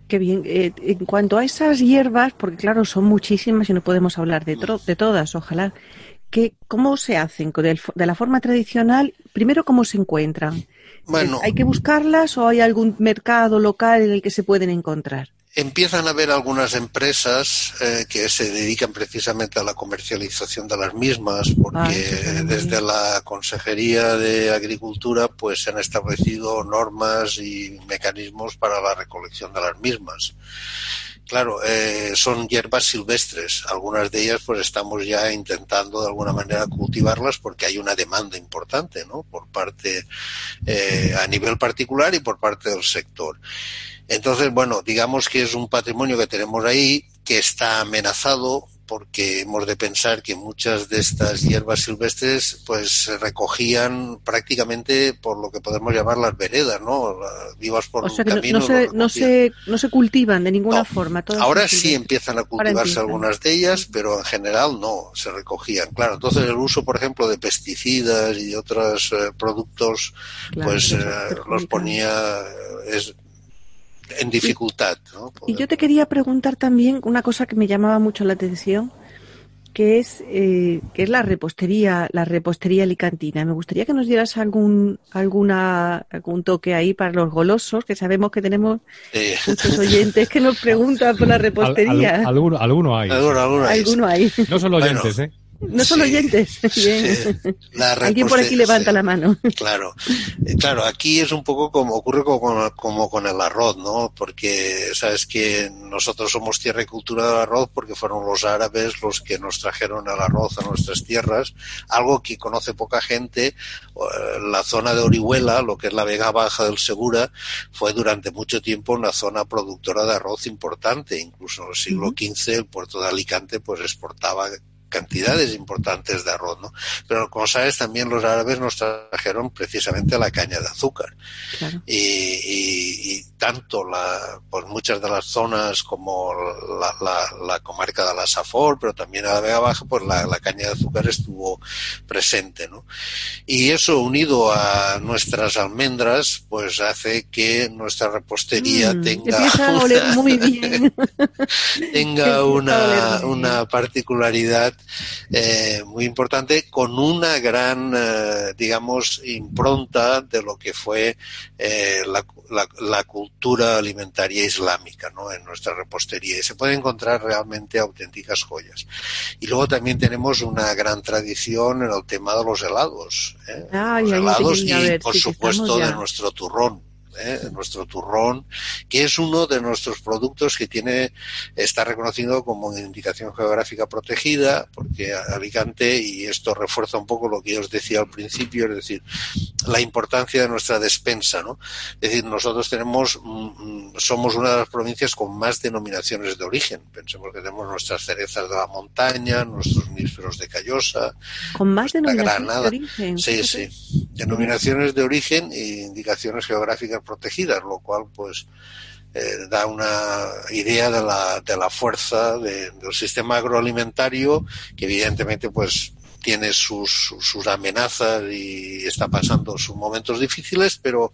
Qué bien. Eh, en cuanto a esas hierbas, porque claro, son muchísimas y no podemos hablar de, de todas, ojalá. Que, ¿Cómo se hacen? De la forma tradicional, primero, ¿cómo se encuentran? Bueno, ¿Hay que buscarlas o hay algún mercado local en el que se pueden encontrar? Empiezan a haber algunas empresas eh, que se dedican precisamente a la comercialización de las mismas, porque ah, desde la Consejería de Agricultura pues se han establecido normas y mecanismos para la recolección de las mismas. Claro, eh, son hierbas silvestres. Algunas de ellas, pues estamos ya intentando de alguna manera cultivarlas porque hay una demanda importante, ¿no? Por parte eh, a nivel particular y por parte del sector. Entonces, bueno, digamos que es un patrimonio que tenemos ahí que está amenazado porque hemos de pensar que muchas de estas hierbas silvestres pues se recogían prácticamente por lo que podemos llamar las veredas, ¿no? Vivas por o sea que No, se, no, se, no se cultivan de ninguna forma. Ahora sí empiezan a cultivarse algunas de ellas, pero en general no, se recogían. Claro, entonces el uso, por ejemplo, de pesticidas y de otros eh, productos, pues eh, los ponía... Es, en dificultad. ¿no? Y yo te quería preguntar también una cosa que me llamaba mucho la atención, que es, eh, que es la repostería, la repostería alicantina. Me gustaría que nos dieras algún, alguna, algún toque ahí para los golosos, que sabemos que tenemos muchos oyentes que nos preguntan por la repostería. alguno, alguno, hay. Alguno, hay. No son oyentes, ¿eh? No son oyentes. Alguien por aquí levanta la mano. Claro, eh, claro. Aquí es un poco como ocurre como, como con el arroz, ¿no? Porque sabes que nosotros somos tierra y cultura del arroz porque fueron los árabes los que nos trajeron el arroz a nuestras tierras, algo que conoce poca gente. Eh, la zona de Orihuela, lo que es la Vega Baja del Segura, fue durante mucho tiempo una zona productora de arroz importante. Incluso en el siglo XV el puerto de Alicante pues exportaba cantidades importantes de arroz, ¿no? Pero como sabes, también los árabes nos trajeron precisamente la caña de azúcar. Y, y, y, tanto la, pues muchas de las zonas como la, la, la comarca de la Safor, pero también a la Vega Baja, pues la, la, caña de azúcar estuvo presente, ¿no? Y eso unido a nuestras almendras, pues hace que nuestra repostería mm, tenga, una, muy bien. tenga una, una particularidad eh, muy importante con una gran, eh, digamos, impronta de lo que fue eh, la, la, la, cultura alimentaria islámica ¿no? en nuestra repostería y se pueden encontrar realmente auténticas joyas. Y luego también tenemos una gran tradición en el tema de los helados. Ay, los helados y, ver, por sí, supuesto, de nuestro turrón ¿eh? nuestro turrón, que es uno de nuestros productos que tiene, está reconocido como indicación geográfica protegida, porque Alicante, y esto refuerza un poco lo que yo os decía al principio, es decir, la importancia de nuestra despensa, ¿no? Es decir, nosotros tenemos, somos una de las provincias con más denominaciones de origen. Pensemos que tenemos nuestras cerezas de la montaña, nuestros nísperos de Callosa. Con más denominaciones de origen. Sí, sí. Denominaciones de origen e indicaciones geográficas protegidas, lo cual pues eh, da una idea de la, de la fuerza de, del sistema agroalimentario que evidentemente pues tiene sus, sus amenazas y está pasando sus momentos difíciles, pero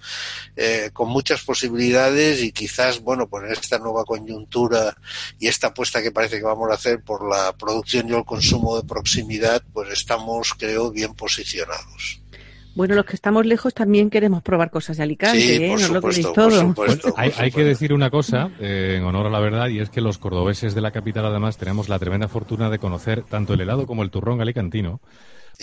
eh, con muchas posibilidades y quizás, bueno, pues esta nueva coyuntura y esta apuesta que parece que vamos a hacer por la producción y el consumo de proximidad, pues estamos, creo, bien posicionados. Bueno, los que estamos lejos también queremos probar cosas de Alicante, ¿eh? no lo todo. hay, que decir una cosa, eh, en honor a la verdad, y es que los cordobeses de la capital, además, tenemos la tremenda fortuna de conocer tanto el helado como el turrón alicantino,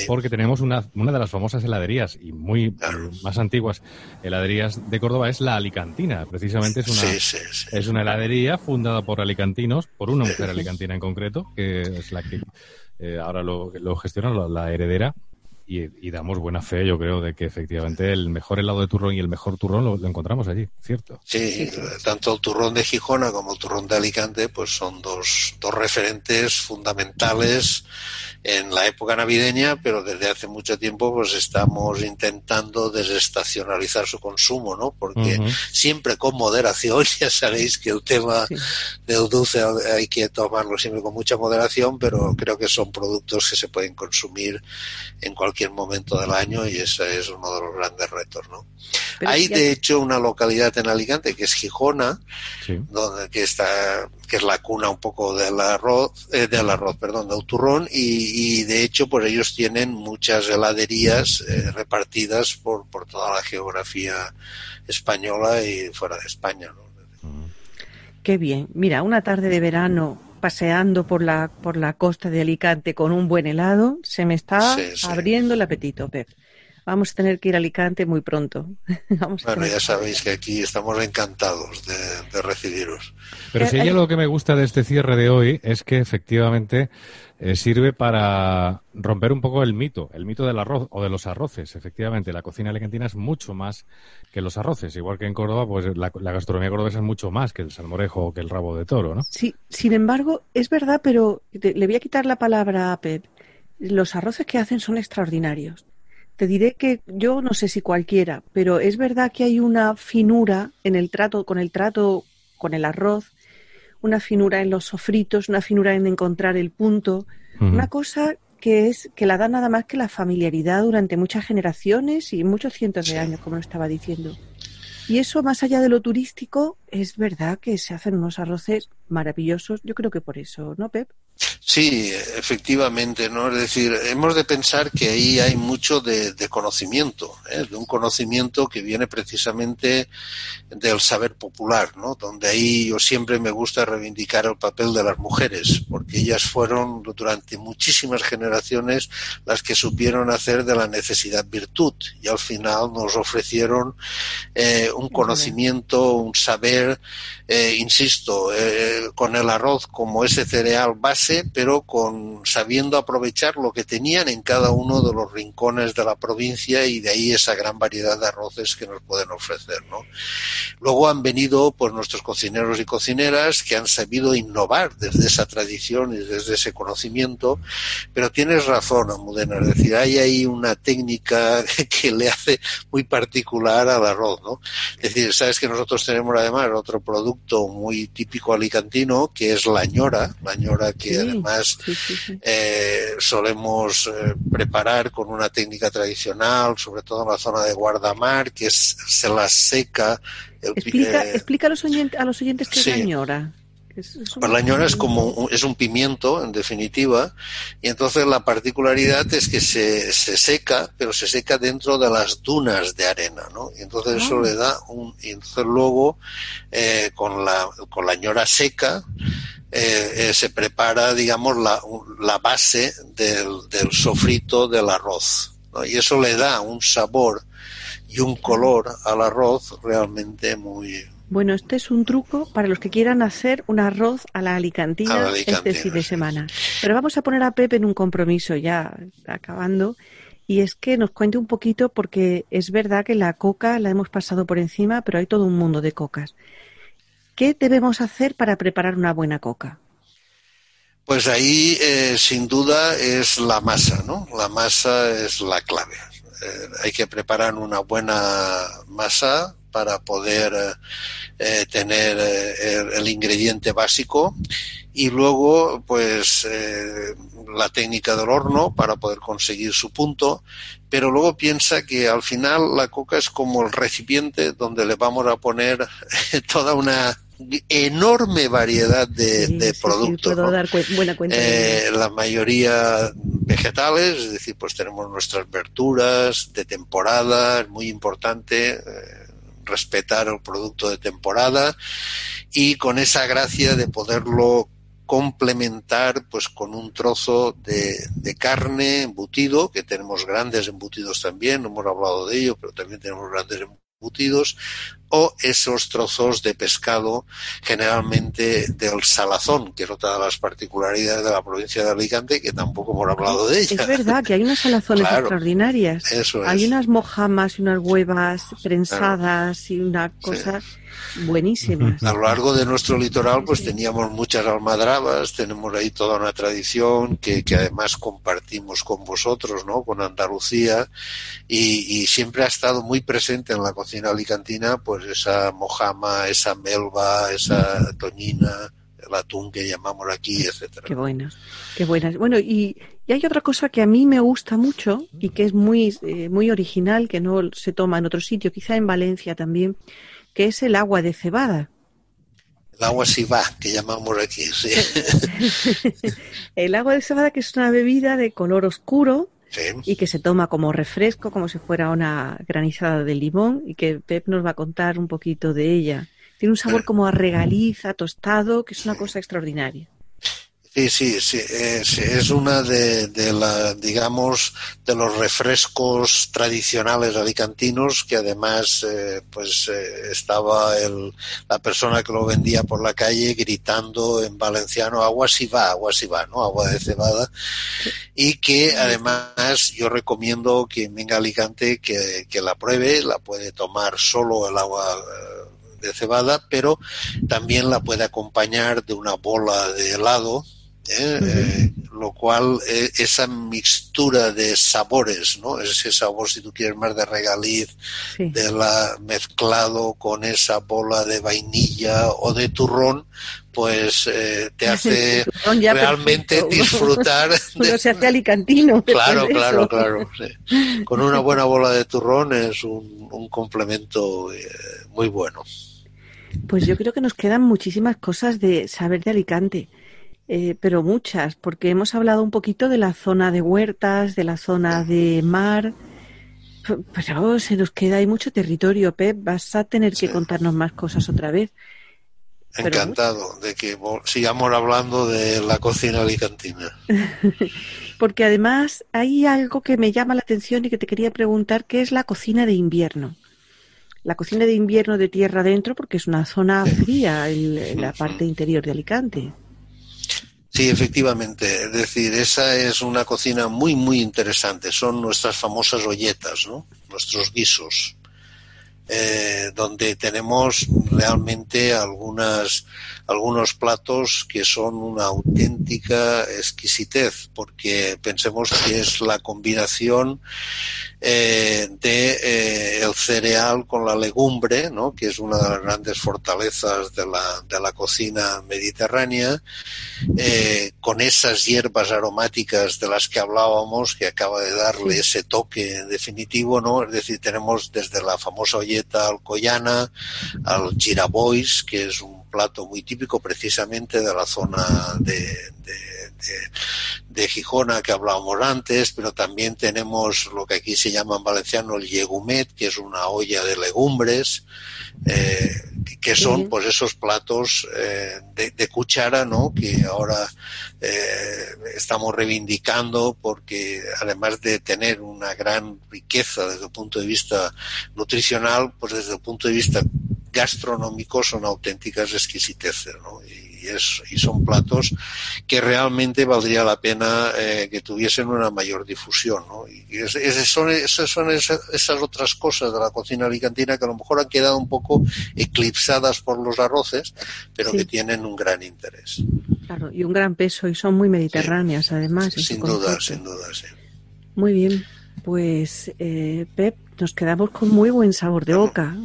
porque tenemos una, una de las famosas heladerías y muy más antiguas heladerías de Córdoba es la Alicantina. Precisamente es una, es una heladería fundada por alicantinos, por una mujer alicantina en concreto, que es la que eh, ahora lo, lo gestiona la heredera y, damos buena fe, yo creo, de que efectivamente el mejor helado de turrón y el mejor turrón lo, encontramos allí, ¿cierto? Sí, tanto el turrón de Gijona como el turrón de Alicante, pues son dos, dos referentes fundamentales en la época navideña, pero desde hace mucho tiempo pues estamos intentando desestacionalizar su consumo, ¿no? Porque siempre con moderación, ya sabéis que el tema del dulce hay que tomarlo siempre con mucha moderación, pero creo que son productos que se pueden consumir en cualquier momento del año y ese es uno de los grandes retos, ¿no? Hay de hecho una localidad en Alicante que es Gijona, donde que está que es la cuna un poco del arroz, eh, del arroz, perdón, del turrón y, de hecho pues ellos tienen muchas heladerías eh, repartidas por, por toda la geografía española y fuera de España, ¿no? Qué bien. Mira, una tarde de verano paseando por la por la costa de Alicante con un buen helado, se me está abriendo el apetito, Pep vamos a tener que ir a Alicante muy pronto. bueno, ya sabéis que aquí estamos encantados de, recibiros. Pero si hay algo que me gusta de este cierre de hoy es que efectivamente eh, sirve para romper un poco el mito, el mito del arroz o de los arroces. Efectivamente, la cocina alicantina es mucho más que los arroces, igual que en Córdoba, pues la, gastronomía cordobesa es mucho más que el salmorejo o que el rabo de toro, ¿no? Sí, sin embargo, es verdad, pero le voy a quitar la palabra a Pep. Los arroces que hacen son extraordinarios. Te diré que yo no sé si cualquiera, pero es verdad que hay una finura en el trato, con el trato con el arroz, una finura en los sofritos, una finura en encontrar el punto, una cosa que es que la da nada más que la familiaridad durante muchas generaciones y muchos cientos de años, como lo estaba diciendo. Y eso, más allá de lo turístico, es verdad que se hacen unos arroces maravillosos. Yo creo que por eso, ¿no, Pep? Sí, efectivamente, ¿no? Es decir, hemos de pensar que ahí hay mucho de, conocimiento, ¿eh? de un conocimiento que viene precisamente del saber popular, ¿no? Donde ahí yo siempre me gusta reivindicar el papel de las mujeres, porque ellas fueron durante muchísimas generaciones las que supieron hacer de la necesidad virtud y al final nos ofrecieron eh, un conocimiento, un saber, eh, insisto, con el arroz como ese cereal base pero con sabiendo aprovechar lo que tenían en cada uno de los rincones de la provincia y de ahí esa gran variedad de arroces que nos pueden ofrecer, ¿no? Luego han venido pues nuestros cocineros y cocineras que han sabido innovar desde esa tradición y desde ese conocimiento, pero tienes razón, Amudena, es decir, hay ahí una técnica que le hace muy particular al arroz, ¿no? Es decir, sabes que nosotros tenemos además otro producto muy típico alicantino que es la ñora, la ñora que además eh, solemos eh, preparar con una técnica tradicional, sobre todo en la zona de guardamar, que es, se la seca. explica, eh, explica a, los oyentes, a los oyentes qué es la ñora. Pues la ñora es como un, es un pimiento, en definitiva, y entonces la particularidad es que se, se seca, pero se seca dentro de las dunas de arena, ¿no? Y entonces eso ah. le da un, y entonces luego con la con la ñora seca eh, eh, se prepara, digamos, la, la base del, del, sofrito del arroz. Y eso le da un sabor y un color al arroz realmente muy... Bueno, este es un truco para los que quieran hacer un arroz a la alicantina, este fin de semana. Pero vamos a poner a Pepe en un compromiso ya acabando y es que nos cuente un poquito porque es verdad que la coca la hemos pasado por encima, pero hay todo un mundo de cocas. ¿Qué debemos hacer para preparar una buena coca? Pues ahí, eh, sin duda, es la masa, ¿no? La masa es la clave. Eh, hay que preparar una buena masa para poder eh, tener el, ingrediente básico y luego pues eh, la técnica del horno para poder conseguir su punto, pero luego piensa que al final la coca es como el recipiente donde le vamos a poner toda una enorme variedad de, productos. Eh, la mayoría vegetales, es decir, pues tenemos nuestras verduras de temporada, es muy importante eh, respetar el producto de temporada y con esa gracia de poderlo complementar pues con un trozo de, carne embutido, que tenemos grandes embutidos también, no hemos hablado de ello, pero también tenemos grandes embutidos, o esos trozos de pescado generalmente del salazón, que es otra de las particularidades de la provincia de Alicante, que tampoco hemos hablado de ella. Es verdad que hay unas salazones extraordinarias. Eso Hay unas mojamas y unas huevas prensadas y una cosa... Buenísimas. A lo largo de nuestro litoral, pues teníamos muchas almadrabas, tenemos ahí toda una tradición que, que además compartimos con vosotros, ¿no? Con Andalucía, y, y, siempre ha estado muy presente en la cocina alicantina, pues esa mojama, esa melva, esa toñina, el atún que llamamos aquí, etcétera. Qué buenas, qué buenas. Bueno, y, y, hay otra cosa que a mí me gusta mucho y que es muy, eh, muy original, que no se toma en otro sitio, quizá en Valencia también, que es el agua de cebada. El agua va, que llamamos aquí, sí. el agua de cebada, que es una bebida de color oscuro y que se toma como refresco, como si fuera una granizada de limón, y que Pep nos va a contar un poquito de ella. Tiene un sabor como a regaliza, tostado, que es una cosa extraordinaria. Sí, sí, sí, es, es una de, de, la, digamos, de los refrescos tradicionales alicantinos que además, eh, pues, eh, estaba el, la persona que lo vendía por la calle gritando en valenciano agua si va, agua si va, ¿no? Agua de cebada. Y que además yo recomiendo que venga a Alicante que, que la pruebe, la puede tomar solo el agua eh, de cebada, pero también la puede acompañar de una bola de helado ¿eh? Eh, lo cual eh, esa mixtura de sabores, ¿no? Ese sabor, si tú quieres más de regaliz, de la mezclado con esa bola de vainilla o de turrón, pues te hace realmente disfrutar. De... se hace alicantino. Claro, claro, claro. Con una buena bola de turrón es un, un complemento muy bueno. Pues yo creo que nos quedan muchísimas cosas de saber de Alicante. Eh, pero muchas, porque hemos hablado un poquito de la zona de huertas, de la zona de mar, pero se nos queda hay mucho territorio, Pep. Vas a tener que contarnos más cosas otra vez. Encantado de que sigamos hablando de la cocina alicantina. porque además hay algo que me llama la atención y que te quería preguntar, ¿qué es la cocina de invierno? La cocina de invierno de tierra adentro, porque es una zona fría en la parte interior de Alicante. Sí, efectivamente. Es decir, esa es una cocina muy, muy interesante. Son nuestras famosas olletas, ¿no? Nuestros guisos. Eh, donde tenemos realmente algunas, algunos platos que son una auténtica exquisitez, porque pensemos que es la combinación eh, de eh, el cereal con la legumbre, ¿no? que es una de las grandes fortalezas de la, de la cocina mediterránea, eh, con esas hierbas aromáticas de las que hablábamos, que acaba de darle ese toque definitivo, ¿no? Es decir, tenemos desde la famosa olleta alcoyana al girabois, que es un plato muy típico precisamente de la zona de, de de, Gijona que hablábamos antes, pero también tenemos lo que aquí se llama en valenciano el yegumet, que es una olla de legumbres, eh, que son pues esos platos eh, de, cuchara, ¿no? Que ahora eh, estamos reivindicando porque además de tener una gran riqueza desde el punto de vista nutricional, pues desde el punto de vista gastronómico son auténticas exquisiteces, ¿no? y, son platos que realmente valdría la pena eh, que tuviesen una mayor difusión. ¿no? Y son esas, otras cosas de la cocina alicantina que a lo mejor han quedado un poco eclipsadas por los arroces, pero que tienen un gran interés. Claro, y un gran peso y son muy mediterráneas además. Sin duda, sin duda, sí. Muy bien. pues eh, Pep, nos quedamos con muy buen sabor de boca.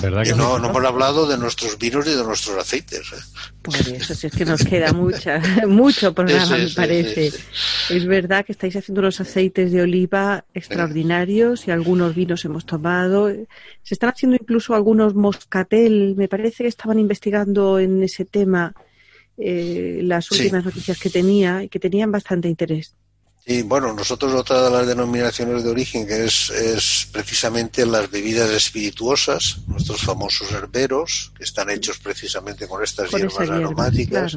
¿Verdad que no, no, hemos hablado de nuestros vinos y de nuestros aceites. ¿eh? Por eso, si es que nos queda mucha, mucho programa, me parece. es verdad que estáis haciendo unos aceites de oliva extraordinarios y algunos vinos hemos tomado. Se están haciendo incluso algunos moscatel. Me parece que estaban investigando en ese tema eh, las últimas noticias que tenía y que tenían bastante interés. Y bueno, nosotros otra de las denominaciones de origen que es, es precisamente las bebidas espirituosas, nuestros famosos herberos, que están hechos precisamente con estas hierbas aromáticas.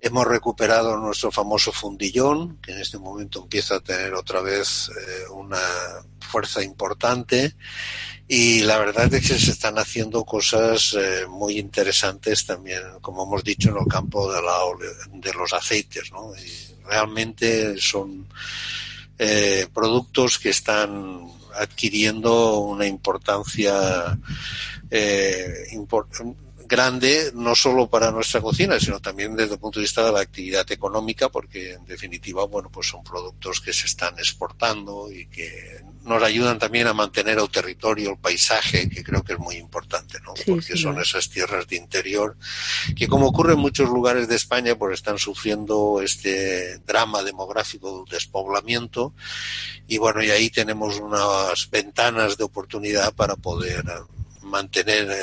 Hemos recuperado nuestro famoso fundillón, que en este momento empieza a tener otra vez eh, una fuerza importante. Y la verdad es que se están haciendo cosas eh, muy interesantes también, como hemos dicho, en el campo de, la, de los aceites. ¿no? realmente son eh, productos que están adquiriendo una importancia eh, grande no solo para nuestra cocina, sino también desde el punto de vista de la actividad económica, porque en definitiva, bueno, pues son productos que se están exportando y que nos ayudan también a mantener el territorio, el paisaje, que creo que es muy importante, ¿no? Porque son esas tierras de interior que, como ocurre en muchos lugares de España, pues están sufriendo este drama demográfico del despoblamiento y bueno, y ahí tenemos unas ventanas de oportunidad para poder mantener eh,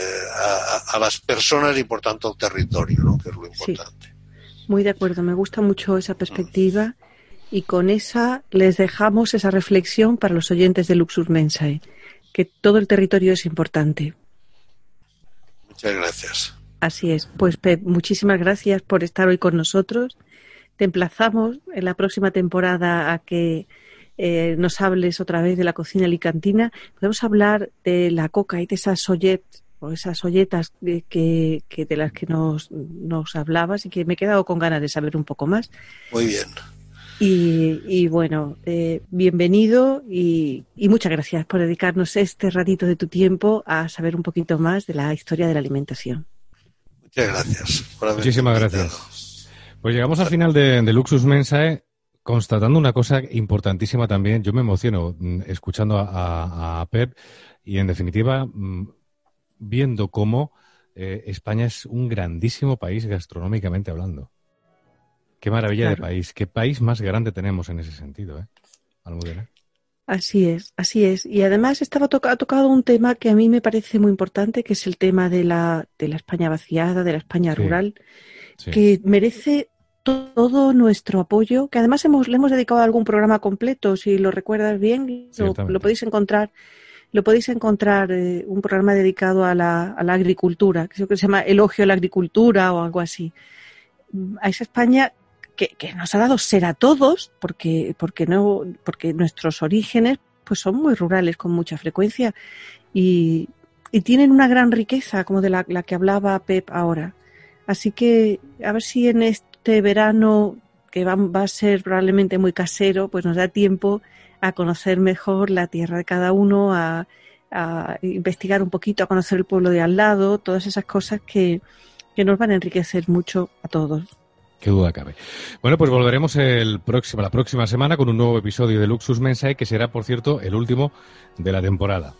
a, las personas y por tanto el territorio, ¿no? que es lo importante. Muy de acuerdo, me gusta mucho esa perspectiva y con esa les dejamos esa reflexión para los oyentes de Luxus Mensae, que todo el territorio es importante. Muchas gracias. Así es. Pues Pep, muchísimas gracias por estar hoy con nosotros. Te emplazamos en la próxima temporada a que eh, nos hables otra vez de la cocina alicantina. Podemos hablar de la coca y de esas olletas o esas olletas de, que, de las que nos, nos hablabas y que me he quedado con ganas de saber un poco más. Muy bien. Y, bueno, eh, bienvenido y, muchas gracias por dedicarnos este ratito de tu tiempo a saber un poquito más de la historia de la alimentación. Muchas gracias. Muchísimas gracias. Pues llegamos al final de, de Luxus Mensae constatando una cosa importantísima también. Yo me emociono mm, escuchando a, Pep y, en definitiva, mm, viendo cómo eh, España es un grandísimo país gastronómicamente hablando. Qué maravilla de país. Qué país más grande tenemos en ese sentido, ¿eh? Almudena. Así es, así es. Y además estaba ha tocado un tema que a mí me parece muy importante, que es el tema de la, de la España vaciada, de la España rural, que merece todo nuestro apoyo, que además hemos, le hemos dedicado a algún programa completo, si lo recuerdas bien, lo, podéis encontrar, lo podéis encontrar eh, un programa dedicado a la, a la agricultura, que se llama Elogio a la Agricultura o algo así. A esa España que, que, nos ha dado ser a todos, porque, porque no, porque nuestros orígenes pues son muy rurales con mucha frecuencia y, y tienen una gran riqueza, como de la, la que hablaba Pep ahora. Así que a ver si en este este verano, que va, a ser probablemente muy casero, pues nos da tiempo a conocer mejor la tierra de cada uno, a, investigar un poquito, a conocer el pueblo de al lado, todas esas cosas que, nos van a enriquecer mucho a todos. Qué duda cabe. Bueno, pues volveremos el próximo, la próxima semana con un nuevo episodio de Luxus Mensae, que será, por cierto, el último de la temporada.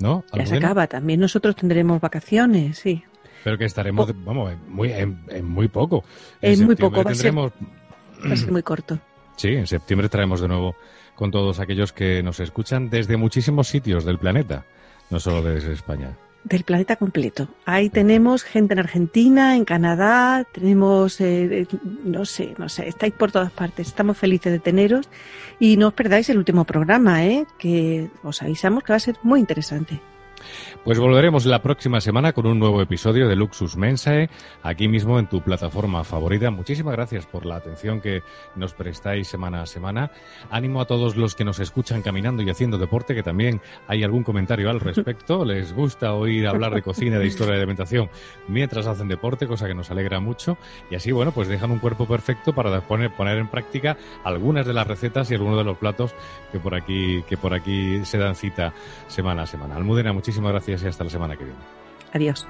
¿No? Ya se acaba. También nosotros tendremos vacaciones, sí. Pero que estaremos, vamos, en muy, en, muy poco. En, muy poco, va a, ser, muy corto. Sí, en septiembre traemos de nuevo con todos aquellos que nos escuchan desde muchísimos sitios del planeta, no solo desde España. Del planeta completo. Ahí tenemos gente en Argentina, en Canadá, tenemos, eh, eh, no sé, no sé, estáis por todas partes. Estamos felices de teneros y no os perdáis el último programa, ¿eh? que os avisamos que va a ser muy interesante. Pues volveremos la próxima semana con un nuevo episodio de Luxus Mensae, aquí mismo en tu plataforma favorita. Muchísimas gracias por la atención que nos prestáis semana a semana. Ánimo a todos los que nos escuchan caminando y haciendo deporte, que también hay algún comentario al respecto. Les gusta oír hablar de cocina, de historia de alimentación mientras hacen deporte, cosa que nos alegra mucho. Y así, bueno, pues dejan un cuerpo perfecto para poner, poner en práctica algunas de las recetas y algunos de los platos que por aquí, que por aquí se dan cita semana a semana. Almudena, muchísimas gracias y hasta la semana que viene. Adiós.